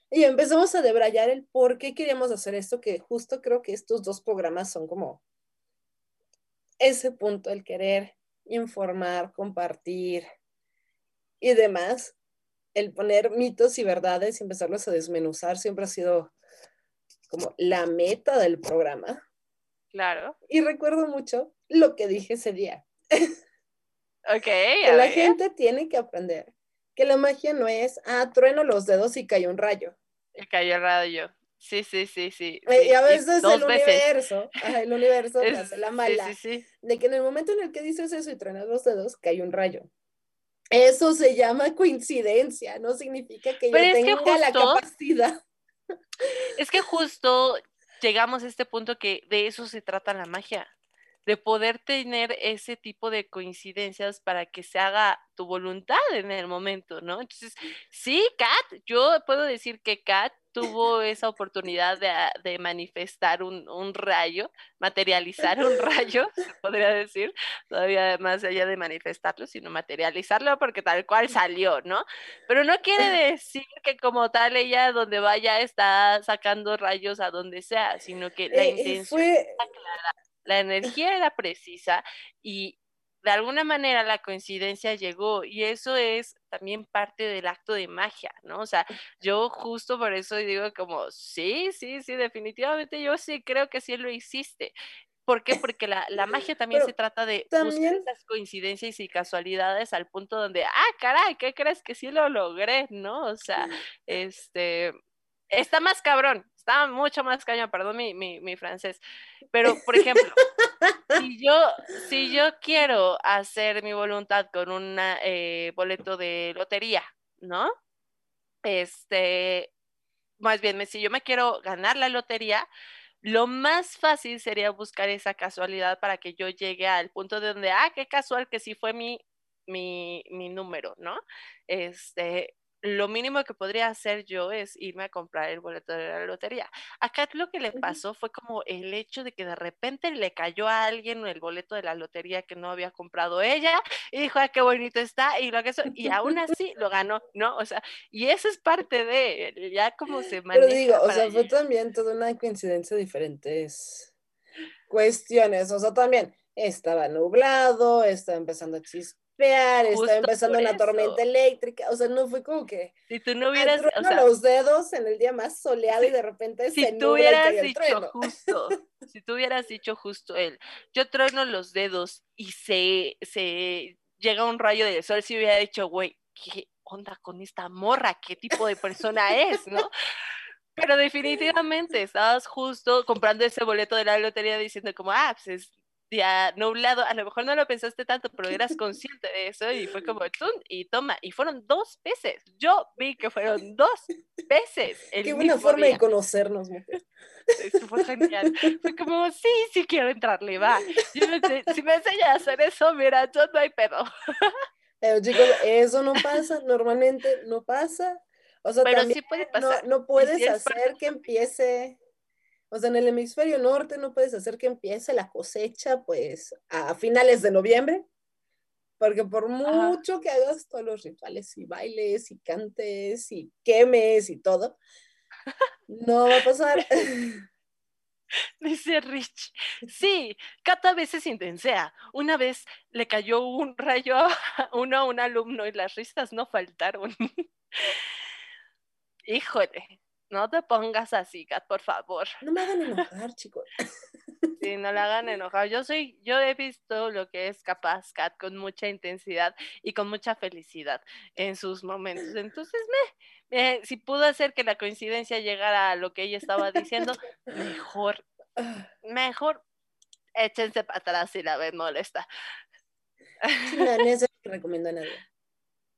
Y empezamos a debrayar el por qué queríamos hacer esto, que justo creo que estos dos programas son como ese punto, el querer informar, compartir y demás, el poner mitos y verdades y empezarlos a desmenuzar siempre ha sido como la meta del programa. Claro. Y recuerdo mucho lo que dije ese día. (laughs) Ok. que la gente tiene que aprender que la magia no es, ah, trueno los dedos y cayó un rayo. Y cayó el rayo. Sí, sí, sí, sí. Y a veces el universo, el universo hace la mala. de que en el momento en el que dices eso y truenas los dedos, cae un rayo. Eso se llama coincidencia, no significa que yo tenga la capacidad. (laughs) Es que justo llegamos a este punto que de eso se trata la magia, de poder tener ese tipo de coincidencias para que se haga tu voluntad en el momento, ¿no? Entonces, sí, Kat, yo puedo decir que Kat tuvo esa oportunidad de, manifestar un, rayo, materializar un (laughs) rayo, se podría decir, todavía más allá de manifestarlo, sino materializarlo porque tal cual salió, ¿no? Pero no quiere decir que como tal ella donde vaya está sacando rayos a donde sea, sino que la eh, eh, intención está clara, la energía era precisa y de alguna manera la coincidencia llegó y eso es también parte del acto de magia, ¿no? O sea, yo justo por eso digo como, sí, sí, sí, definitivamente yo sí creo que sí lo hiciste. ¿Por qué? Porque la, magia también se trata de buscar esas coincidencias y casualidades al punto donde, ah, caray, ¿qué crees que sí lo logré? ¿No? O sea, este, está más cabrón, está mucho más cañón, perdón mi, mi, francés. Pero, por ejemplo, si yo, si yo quiero hacer mi voluntad con un eh, boleto de lotería, ¿no? Este, más bien, si yo me quiero ganar la lotería, lo más fácil sería buscar esa casualidad para que yo llegue al punto de donde, ah, qué casual que sí fue mi, mi, mi número, ¿no? Este, lo mínimo que podría hacer yo es irme a comprar el boleto de la lotería. Acá lo que le pasó fue como el hecho de que de repente le cayó a alguien el boleto de la lotería que no había comprado ella y dijo, ay, qué bonito está, y lo que eso, y aún así lo (laughs) ganó, ¿no? O sea, y eso es parte de, ya como se maneja. Pero digo, o sea, fue también toda una coincidencia de diferentes cuestiones, o sea, también estaba nublado, estaba empezando a estaba empezando una tormenta eléctrica, o sea, no fue como que si tú no hubieras o sea, los dedos en el día más soleado y de repente (laughs) si tú hubieras dicho justo, si tú hubieras dicho justo él, yo trueno los dedos y se, se llega un rayo de sol, si hubiera dicho, güey, ¿qué onda con esta morra? ¿Qué tipo de persona es, no? Pero definitivamente estabas justo comprando ese boleto de la lotería diciendo como, ah, pues es día nublado, a lo mejor no lo pensaste tanto, pero eras (laughs) consciente de eso y fue como, tú y toma, y fueron dos veces, yo vi que fueron dos veces. Qué buena forma de conocernos, mujer. Eso fue genial. (laughs) Fue como, sí, sí quiero entrarle, va. si me enseñas a hacer eso, mira, yo no hay pedo. Pero chicos, eso no pasa, normalmente no pasa. O sea, Pero sí puede pasar. No, puedes hacer que empiece, o sea, en el hemisferio norte no puedes hacer que empiece la cosecha, pues, a finales de noviembre. Porque por mucho que hagas todos los rituales y bailes y cantes y quemes y todo, no va a pasar. (laughs) Dice Rich. Sí, Cata a veces intensea. Una vez le cayó un rayo a uno a un alumno y las risas no faltaron. (laughs) Híjole, no te pongas así, Kat, por favor. No me hagan (laughs) enojar, chicos. Sí, no la hagan enojar. Yo soy, yo he visto lo que es capaz Kat con mucha intensidad y con mucha felicidad en sus momentos. Entonces, me, si pudo hacer que la coincidencia llegara a lo que ella estaba diciendo, mejor, mejor échense para atrás si la ven molesta. no, no se (laughs) recomiendo a nadie.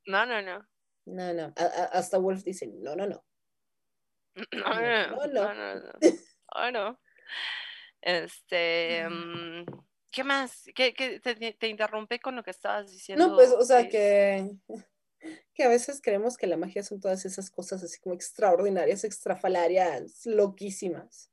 No, no, no. No, no. hasta Wolf dice, no, no, no. No, no, no. no, no. no. Este, mm, ¿qué más? ¿Qué, qué te, te, interrumpí con lo que estabas diciendo? No, pues, o sea, que, (laughs) que a veces creemos que la magia son todas esas cosas así como extraordinarias, extrafalarias, loquísimas.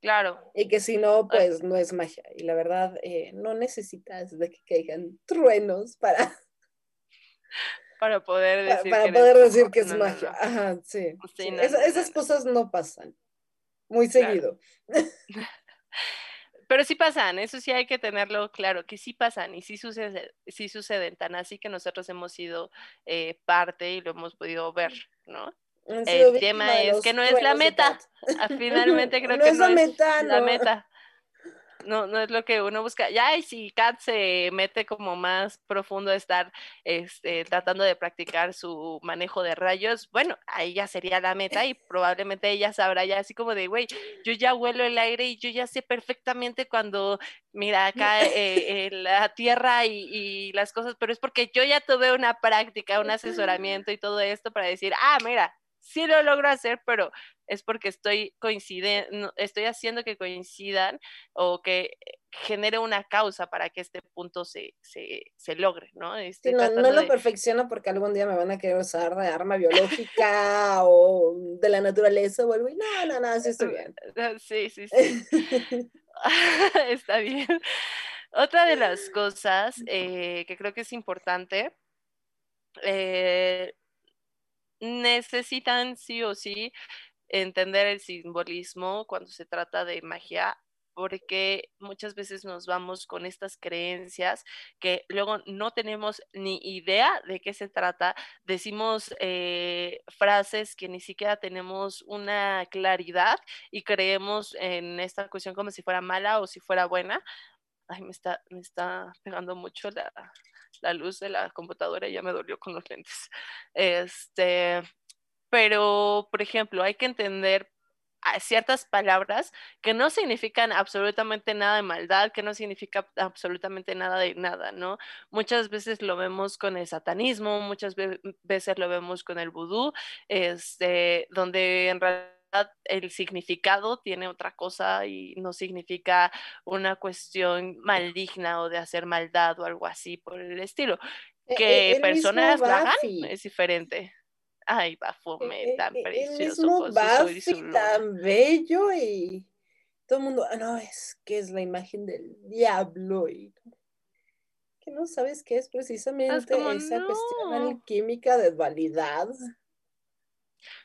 Claro. Y que si no, pues no es magia. Y la verdad, eh, no necesitas de que caigan truenos para... (laughs) Para poder decir, para, poder decir que es magia. Ajá, sí. esas cosas no pasan muy seguido. (laughs) Pero sí pasan, eso sí hay que tenerlo claro, que sí pasan y sí, sucede, sí suceden, tan así que nosotros hemos sido eh, parte y lo hemos podido ver, ¿no? El tema es que no es la meta. Finalmente (laughs) creo que no es la meta no, no es lo que uno busca. Ya, y si Kat se mete como más profundo a estar este, tratando de practicar su manejo de rayos, bueno, ahí ya sería la meta y probablemente ella sabrá ya así como de, güey, yo ya huelo el aire y yo ya sé perfectamente cuando, mira, acá eh, la tierra y, y las cosas, pero es porque yo ya tuve una práctica, un asesoramiento y todo esto para decir, ah, mira, sí lo logro hacer, pero es porque estoy coincidiendo, estoy haciendo que coincidan o que genere una causa para que este punto se, se, logre, ¿no? no, lo perfecciono porque algún día me van a querer usar de arma biológica (laughs) o de la naturaleza o algo. No, no, no, así estoy bien. (laughs) Sí, sí, sí. (laughs) Está bien. Otra de las cosas eh, que creo que es importante, eh, necesitan sí o sí entender el simbolismo cuando se trata de magia porque muchas veces nos vamos con estas creencias que luego no tenemos ni idea de qué se trata, decimos eh, frases que ni siquiera tenemos una claridad y creemos en esta cuestión como si fuera mala o si fuera buena. Ay, me está, me está pegando mucho la, la luz de la computadora ya me dolió con los lentes. Este, pero, por ejemplo, hay que entender ciertas palabras que no significan absolutamente nada de maldad, que no significa absolutamente nada de nada, ¿no? Muchas veces lo vemos con el satanismo, muchas veces lo vemos con el vudú, este, donde en realidad el significado tiene otra cosa y no significa una cuestión maligna o de hacer maldad o algo así por el estilo. E, e, que personas lo hagan es diferente. Ay, Baphomet, e, tan precioso. El tan bello y todo el mundo, ah, no, es que es la imagen del diablo y que no sabes qué es precisamente esa cuestión alquímica de dualidad.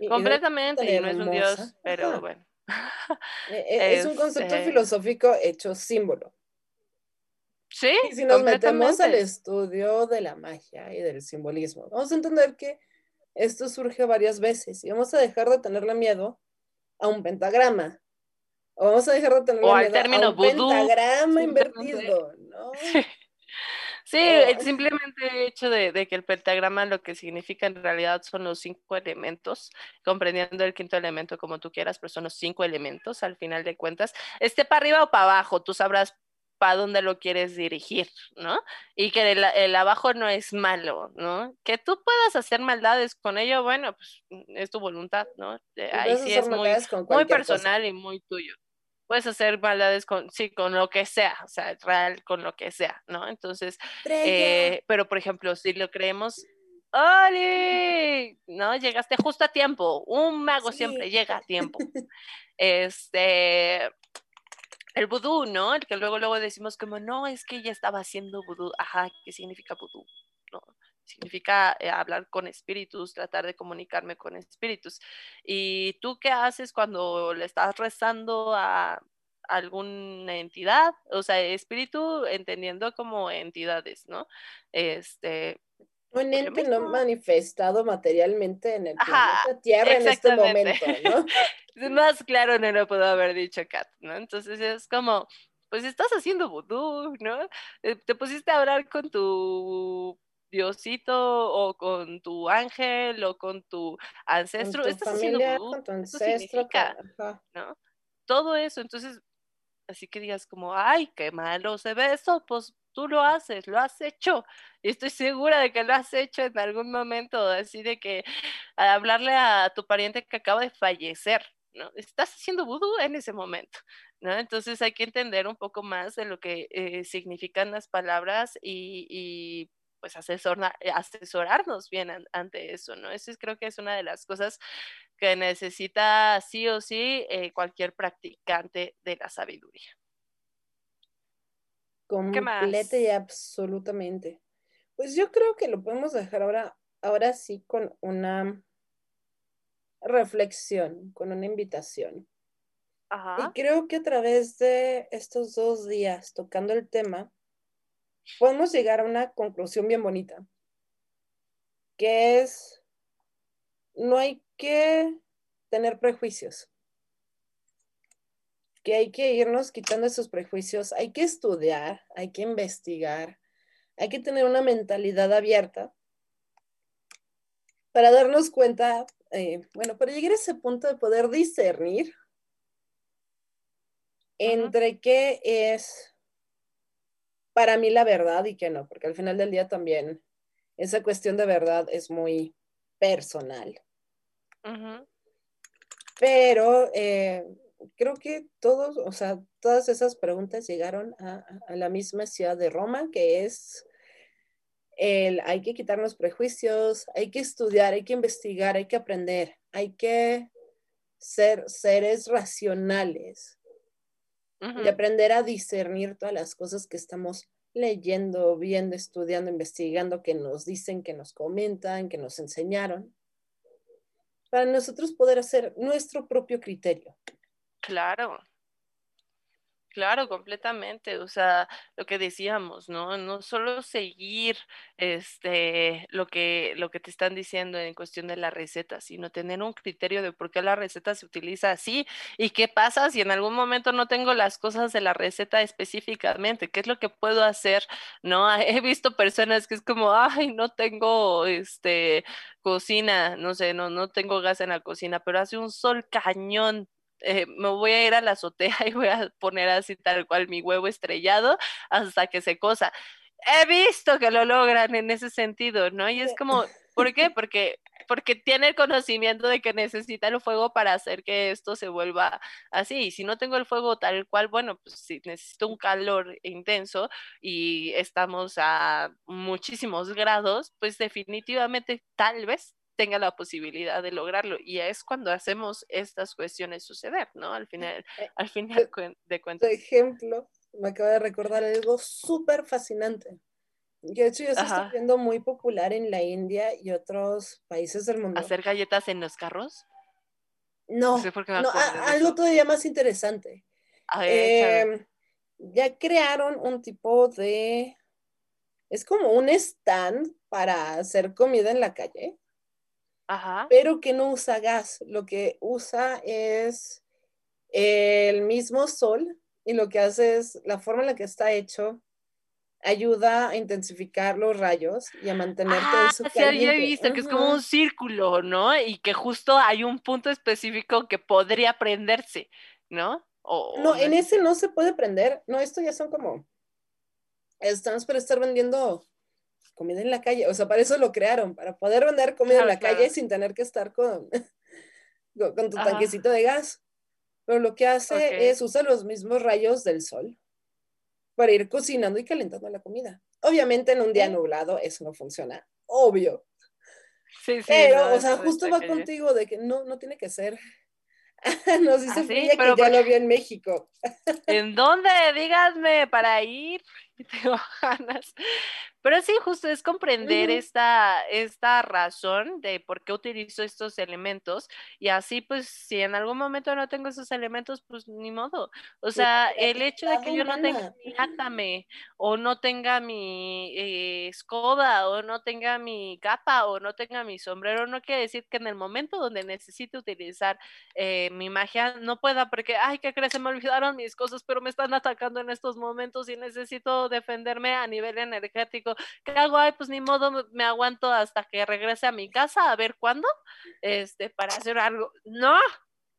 Completamente, y no es un dios, pero bueno. E, e, es, un (laughs) concepto este filosófico hecho símbolo. Sí. Y si nos metemos al estudio de la magia y del simbolismo, vamos a entender que esto surge varias veces y vamos a dejar de tenerle miedo a un pentagrama. O vamos a dejar de tenerle miedo a un pentagrama invertido, ¿no? Sí, el simplemente hecho de, que el pentagrama lo que significa en realidad son los cinco elementos, comprendiendo el quinto elemento como tú quieras, pero son los cinco elementos al final de cuentas. Esté para arriba o para abajo, tú sabrás para dónde lo quieres dirigir, ¿no? Y que el, abajo no es malo, ¿no? Que tú puedas hacer maldades con ello, bueno, pues es tu voluntad, ¿no? Ahí sí es muy, muy personal y muy tuyo. Puedes hacer maldades con, sí, con lo que sea, o sea, real, con lo que sea, ¿no? Entonces, eh, pero por ejemplo, si lo creemos, ¡Oli! ¿No? Llegaste justo a tiempo. Un mago siempre llega a tiempo. (laughs) Este, el vudú, ¿no? El que luego luego decimos como, no, es que ella estaba haciendo vudú. Ajá, ¿qué significa vudú? No, significa eh, hablar con espíritus, tratar de comunicarme con espíritus. ¿Y tú qué haces cuando le estás rezando a alguna entidad? O sea, espíritu entendiendo como entidades, ¿no? Este, un ente no manifestado materialmente en el planeta Tierra en este momento, ¿no? (laughs) Más claro no lo puedo haber dicho Kat, ¿no? Entonces es como, pues estás haciendo vudú, ¿no? Eh, te pusiste a hablar con tu diosito o con tu ángel o con tu ancestro, estás haciendo vudú. Con tu ancestro, ¿no? Todo eso, entonces, así que digas como, ay, qué malo se ve eso, pues tú lo haces, lo has hecho. Y estoy segura de que lo has hecho en algún momento, así de que hablarle a tu pariente que acaba de fallecer, ¿no? Estás haciendo vudú en ese momento, ¿no? Entonces hay que entender un poco más de lo que eh, significan las palabras y, pues asesorarnos bien ante eso, ¿no? Eso creo que es una de las cosas que necesita sí o sí eh, cualquier practicante de la sabiduría. Completa y absolutamente. Pues yo creo que lo podemos dejar ahora, ahora sí con una reflexión, con una invitación. Y creo que a través de estos dos días tocando el tema, podemos llegar a una conclusión bien bonita, que es, no hay que tener prejuicios. Que hay que irnos quitando esos prejuicios, hay que estudiar, hay que investigar, hay que tener una mentalidad abierta para darnos cuenta, eh, bueno, para llegar a ese punto de poder discernir entre qué es para mí la verdad y qué no, porque al final del día también esa cuestión de verdad es muy personal. Pero eh, creo que todos, o sea, todas esas preguntas llegaron a, la misma ciudad de Roma, que es el hay que quitarnos prejuicios, hay que estudiar, hay que investigar, hay que aprender, hay que ser seres racionales y aprender a discernir todas las cosas que estamos leyendo, viendo, estudiando, investigando, que nos dicen, que nos comentan, que nos enseñaron, para nosotros poder hacer nuestro propio criterio. Claro. Claro, completamente. O sea, lo que decíamos, ¿no? No solo seguir este lo que, lo que te están diciendo en cuestión de la receta, sino tener un criterio de por qué la receta se utiliza así y qué pasa si en algún momento no tengo las cosas de la receta específicamente, qué es lo que puedo hacer, ¿no? (laughs) He visto personas que es como, ay, no tengo este cocina, no sé, no, no tengo gas en la cocina, pero hace un sol cañón eh, me voy a ir a la azotea (laughs) y voy a poner así tal cual mi huevo estrellado hasta que se cosa. He visto que lo logran en ese sentido, ¿no? Y es como, ¿por qué? (laughs) Porque, porque tiene el conocimiento de que necesita el fuego para hacer que esto se vuelva así. Y si no tengo el fuego tal cual, bueno, pues si necesito un calor intenso y estamos a muchísimos grados, pues definitivamente tal vez tenga la posibilidad de lograrlo. Y es cuando hacemos estas cuestiones suceder, ¿no? Al final, eh, al final de cuentas. Por ejemplo, me acaba de recordar algo súper fascinante. De hecho, ya se está viendo muy popular en la India y otros países del mundo. ¿Hacer galletas en los carros? No, no, algo todavía más interesante. Em, ya crearon un tipo de... Es como un stand para hacer comida en la calle pero que no usa gas, lo que usa es el mismo sol y lo que hace es la forma en la que está hecho ayuda a intensificar los rayos y a mantener todo eso sí, había visto que es como un círculo, ¿no? Y que justo hay un punto específico que podría prenderse, ¿no? no, en ese no se puede prender. No, esto ya son como estamos para estar vendiendo comida en la calle. O sea, para eso lo crearon, para poder vender comida en la calle sin tener que estar con, (laughs) con tu tanquecito de gas. Pero lo que hace es usar los mismos rayos del sol para ir cocinando y calentando la comida. Obviamente en un día nublado eso no funciona, obvio. Sí, sí, Pero, o sea, justo va contigo de que no, no tiene que ser Nos dice Frilla que ya lo vi en México. ¿En dónde? Díganme para ir. (laughs) Tengo ganas. Pero sí, justo es comprender esta, esta razón de por qué utilizo estos elementos y así pues si en algún momento no tengo esos elementos, pues ni modo. O sea, el hecho de que yo no tenga mi Atame o no tenga mi eh, escoba o no tenga mi capa o no tenga mi sombrero no quiere decir que en el momento donde necesite utilizar eh, mi magia no pueda porque, ay, ¿qué crees? Se me olvidaron mis cosas, pero me están atacando en estos momentos y necesito defenderme a nivel energético ¿qué hago? Ay, pues ni modo, me aguanto hasta que regrese a mi casa a ver cuándo, este, para hacer algo. No,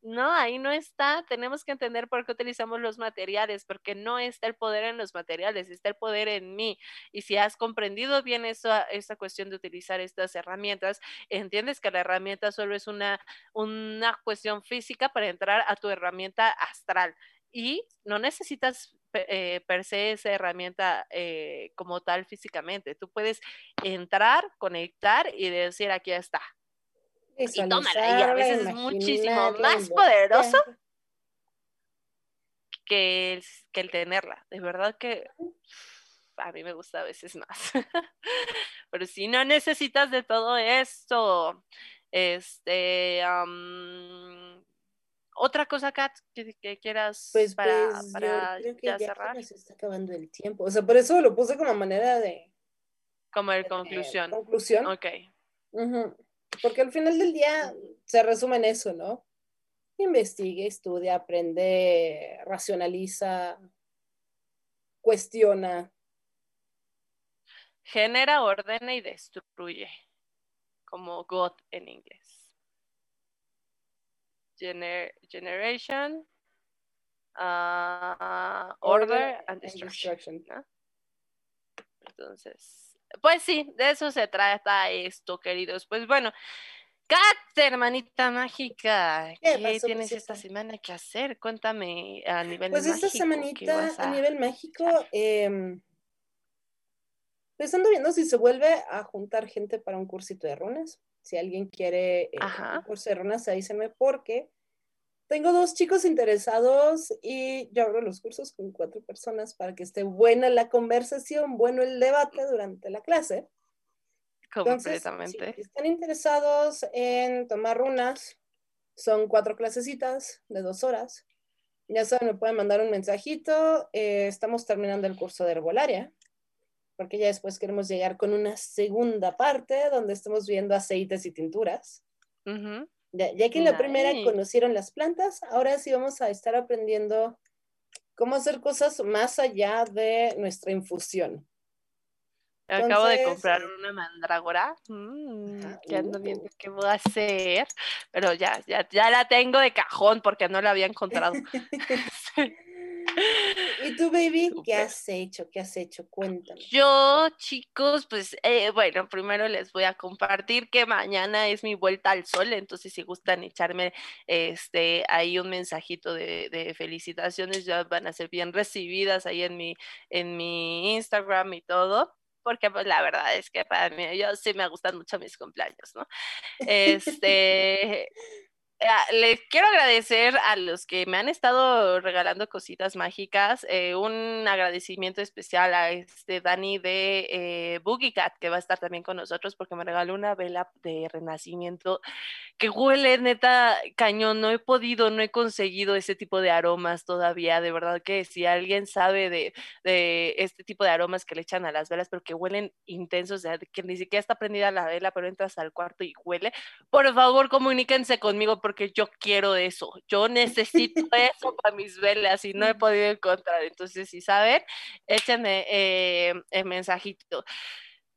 no, ahí no está. Tenemos que entender por qué utilizamos los materiales, porque no está el poder en los materiales, está el poder en mí. Y si has comprendido bien esa, esa cuestión de utilizar estas herramientas, entiendes que la herramienta solo es una, una cuestión física para entrar a tu herramienta astral y no necesitas eh, per se esa herramienta eh, como tal físicamente. Tú puedes entrar, conectar y decir aquí está. Y tómala. Y a veces es muchísimo más poderoso que el, que el tenerla. De verdad que a mí me gusta a veces más. (laughs) Pero si no necesitas de todo esto, este, otra cosa, Kat, que, quieras pues, para, pues, para ya, cerrar. Se está acabando el tiempo. O sea, por eso lo puse como manera de. Como de conclusión. conclusión. Ok. Porque al final del día se resume en eso, ¿no? Investigue, estudia, aprende, racionaliza, cuestiona. Genera, ordena y destruye, como God en inglés generation, uh, order, and destruction. Entonces, pues sí, de eso se trata esto, queridos. Pues bueno, Kat, hermanita mágica, ¿qué, tienes esta semana que hacer? Cuéntame a nivel pues mágico. Pues esta semanita a... nivel mágico, eh, ando viendo si se vuelve a juntar gente para un cursito de runas. Si alguien quiere eh, de runas, avísenme porque tengo dos chicos interesados y yo abro los cursos con cuatro personas para que esté buena la conversación, bueno el debate durante la clase. Completamente. si están interesados en tomar runas, son cuatro clasecitas de dos horas. Ya saben, me pueden mandar un mensajito. Eh, estamos terminando el curso de herbolaria porque ya después queremos llegar con una segunda parte donde estamos viendo aceites y tinturas. ya, que en la primera conocieron las plantas, ahora sí vamos a estar aprendiendo cómo hacer cosas más allá de nuestra infusión. Acabo de comprar una mandrágora. Mm, ya ando viendo qué voy a hacer. Pero ya, ya, ya la tengo de cajón porque no la había encontrado. (laughs) (laughs) ¿Y tú, baby? ¿Qué has hecho? ¿Qué has hecho? Cuéntame. Yo, chicos, pues eh, bueno, primero les voy a compartir que mañana es mi vuelta al sol, entonces si gustan echarme este ahí un mensajito de, felicitaciones, ya van a ser bien recibidas ahí en mi, en mi Instagram y todo porque pues la verdad es que para mí, yo sí me gustan mucho mis cumpleaños, ¿no? (laughs) Este, les quiero agradecer a los que me han estado regalando cositas mágicas. Eh, un agradecimiento especial a este Dani de eh, Boogie Cat, que va a estar también con nosotros porque me regaló una vela de renacimiento que huele neta cañón. No he podido, no he conseguido ese tipo de aromas todavía. De verdad que si alguien sabe de, de este tipo de aromas que le echan a las velas, pero que huelen intensos, que ni siquiera está prendida la vela, pero entras al cuarto y huele, por favor comuníquense conmigo porque yo quiero eso, yo necesito (laughs) eso para mis velas y no he podido encontrar. Entonces, si saben, échenme eh, el mensajito.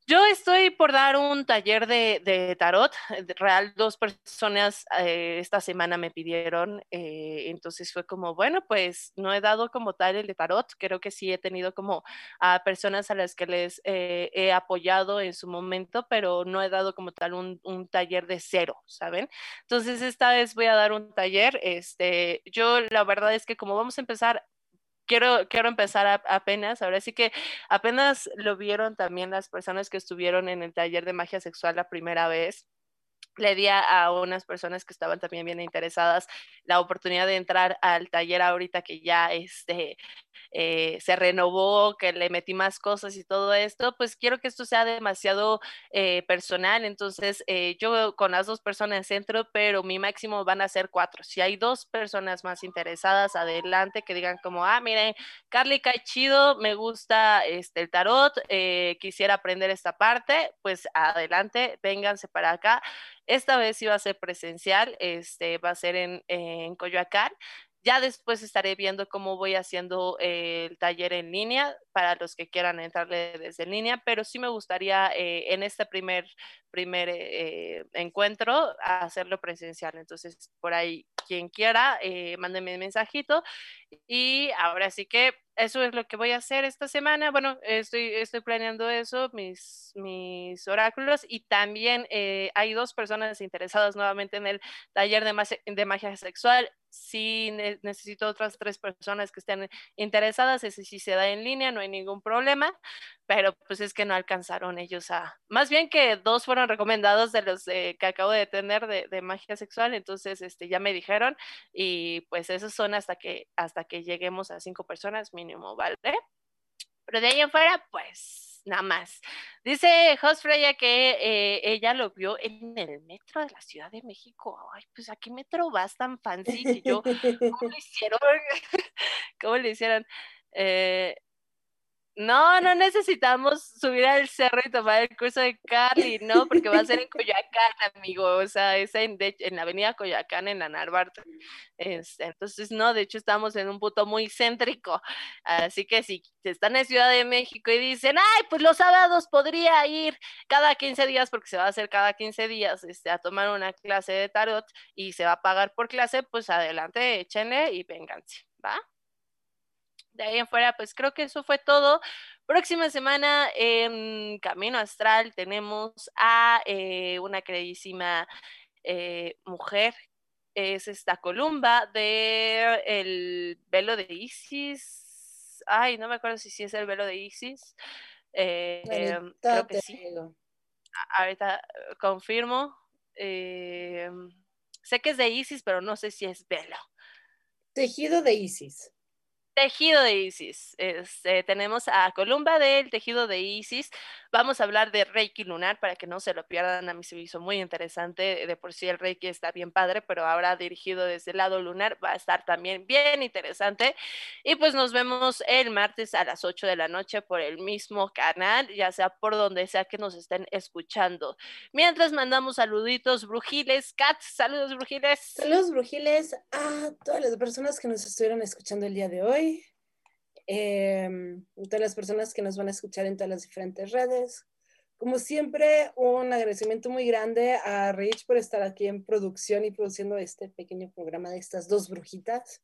Yo estoy por dar un taller de, tarot. Real, dos personas eh, esta semana me pidieron. Eh, entonces fue como, bueno, pues no he dado como tal el de tarot. Creo que sí he tenido como a personas a las que les eh, he apoyado en su momento, pero no he dado como tal un, un, taller de cero, ¿saben? Entonces esta vez voy a dar un taller. Este, yo la verdad es que como vamos a empezar quiero, quiero empezar apenas, ahora sí que apenas lo vieron también las personas que estuvieron en el taller de magia sexual la primera vez le di a unas personas que estaban también bien interesadas la oportunidad de entrar al taller ahorita que ya este, eh, se renovó, que le metí más cosas y todo esto, pues quiero que esto sea demasiado eh, personal. Entonces, eh, yo con las dos personas entro, pero mi máximo van a ser cuatro. Si hay dos personas más interesadas, adelante, que digan como, ah, miren, Carly cae chido, me gusta este, el tarot, quisiera aprender esta parte, pues adelante, vénganse para acá. Esta vez iba a ser presencial, este, va a ser en, en Coyoacán. Ya después estaré viendo cómo voy haciendo el taller en línea para los que quieran entrarle desde línea, pero sí me gustaría eh, en este primer, primer eh, encuentro hacerlo presencial. Entonces, por ahí, quien quiera, eh, mándenme un mensajito. Y ahora sí que eso es lo que voy a hacer esta semana. Bueno, estoy, estoy planeando eso, mis, mis oráculos. Y también eh, hay dos personas interesadas nuevamente en el taller de, de magia sexual. Si necesito otras tres personas que estén interesadas, ese sí se da en línea, no hay ningún problema. Pero pues es que no alcanzaron ellos a. Más bien que dos fueron recomendados de los que acabo de tener de, de, magia sexual. Entonces, este, ya me dijeron. Y pues esos son hasta que, hasta que lleguemos a cinco personas mínimo, ¿vale? Pero de ahí en fuera, pues nada más. Dice Jos Freya que eh, ella lo vio en el metro de la Ciudad de México. Ay, pues aquí metro vas tan fancy? yo, ¿cómo lo (laughs) hicieron? (laughs) ¿Cómo le hicieron? Eh, no, no necesitamos subir al cerro y tomar el curso de Carly, no, porque va a ser en (laughs) Coyoacán, amigo, o sea, es en, en la avenida Coyoacán, en la Narvarte. Entonces, no, de hecho estamos en un punto muy céntrico, así que si están en Ciudad de México y dicen, ay, pues los sábados podría ir cada 15 días, porque se va a hacer cada 15 días, este, a tomar una clase de tarot y se va a pagar por clase, pues adelante, échenle y vénganse, ¿va? De ahí en fuera, pues creo que eso fue todo. Próxima semana en Camino Astral tenemos a eh, una queridísima eh, mujer, es esta Columba de el velo de Isis. Ay, no me acuerdo si sí es el velo de Isis. Eh, creo que sí. Ahorita confirmo. sé que es de Isis, pero no sé si es velo. Tejido de Isis. Tejido de Isis. Este, tenemos a Columba del Tejido de Isis. Vamos a hablar de Reiki lunar para que no se lo pierdan. A mí se hizo muy interesante. De por sí el Reiki está bien padre, pero ahora dirigido desde el lado lunar va a estar también bien interesante. Y pues nos vemos el martes a las 8 de la noche por el mismo canal, ya sea por donde sea que nos estén escuchando. Mientras mandamos saluditos, Brujiles, Kat, saludos Brujiles. Saludos Brujiles a todas las personas que nos estuvieron escuchando el día de hoy eh, todas las personas que nos van a escuchar en todas las diferentes redes. Como siempre, un agradecimiento muy grande a Rich por estar aquí en producción y produciendo este pequeño programa de estas dos brujitas.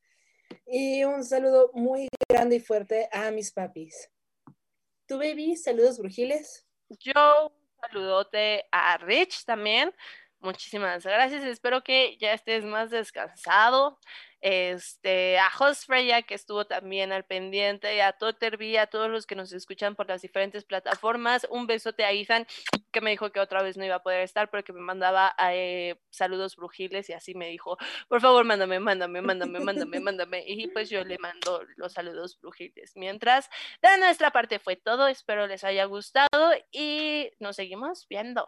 Y un saludo muy grande y fuerte a mis papis. Tu baby, saludos brujiles. Yo un saludote a Rich también. Muchísimas gracias. Espero que ya estés más descansado este, a Host Freya, que estuvo también al pendiente, a Totterby, a todos los que nos escuchan por las diferentes plataformas. Un besote a Ethan, que me dijo que otra vez no iba a poder estar, pero que me mandaba eh, saludos brujiles y así me dijo, por favor, mándame, mándame, mándame, mándame, (laughs) mándame. Y pues yo le mando los saludos brujiles. Mientras, de nuestra parte fue todo. Espero les haya gustado y nos seguimos viendo.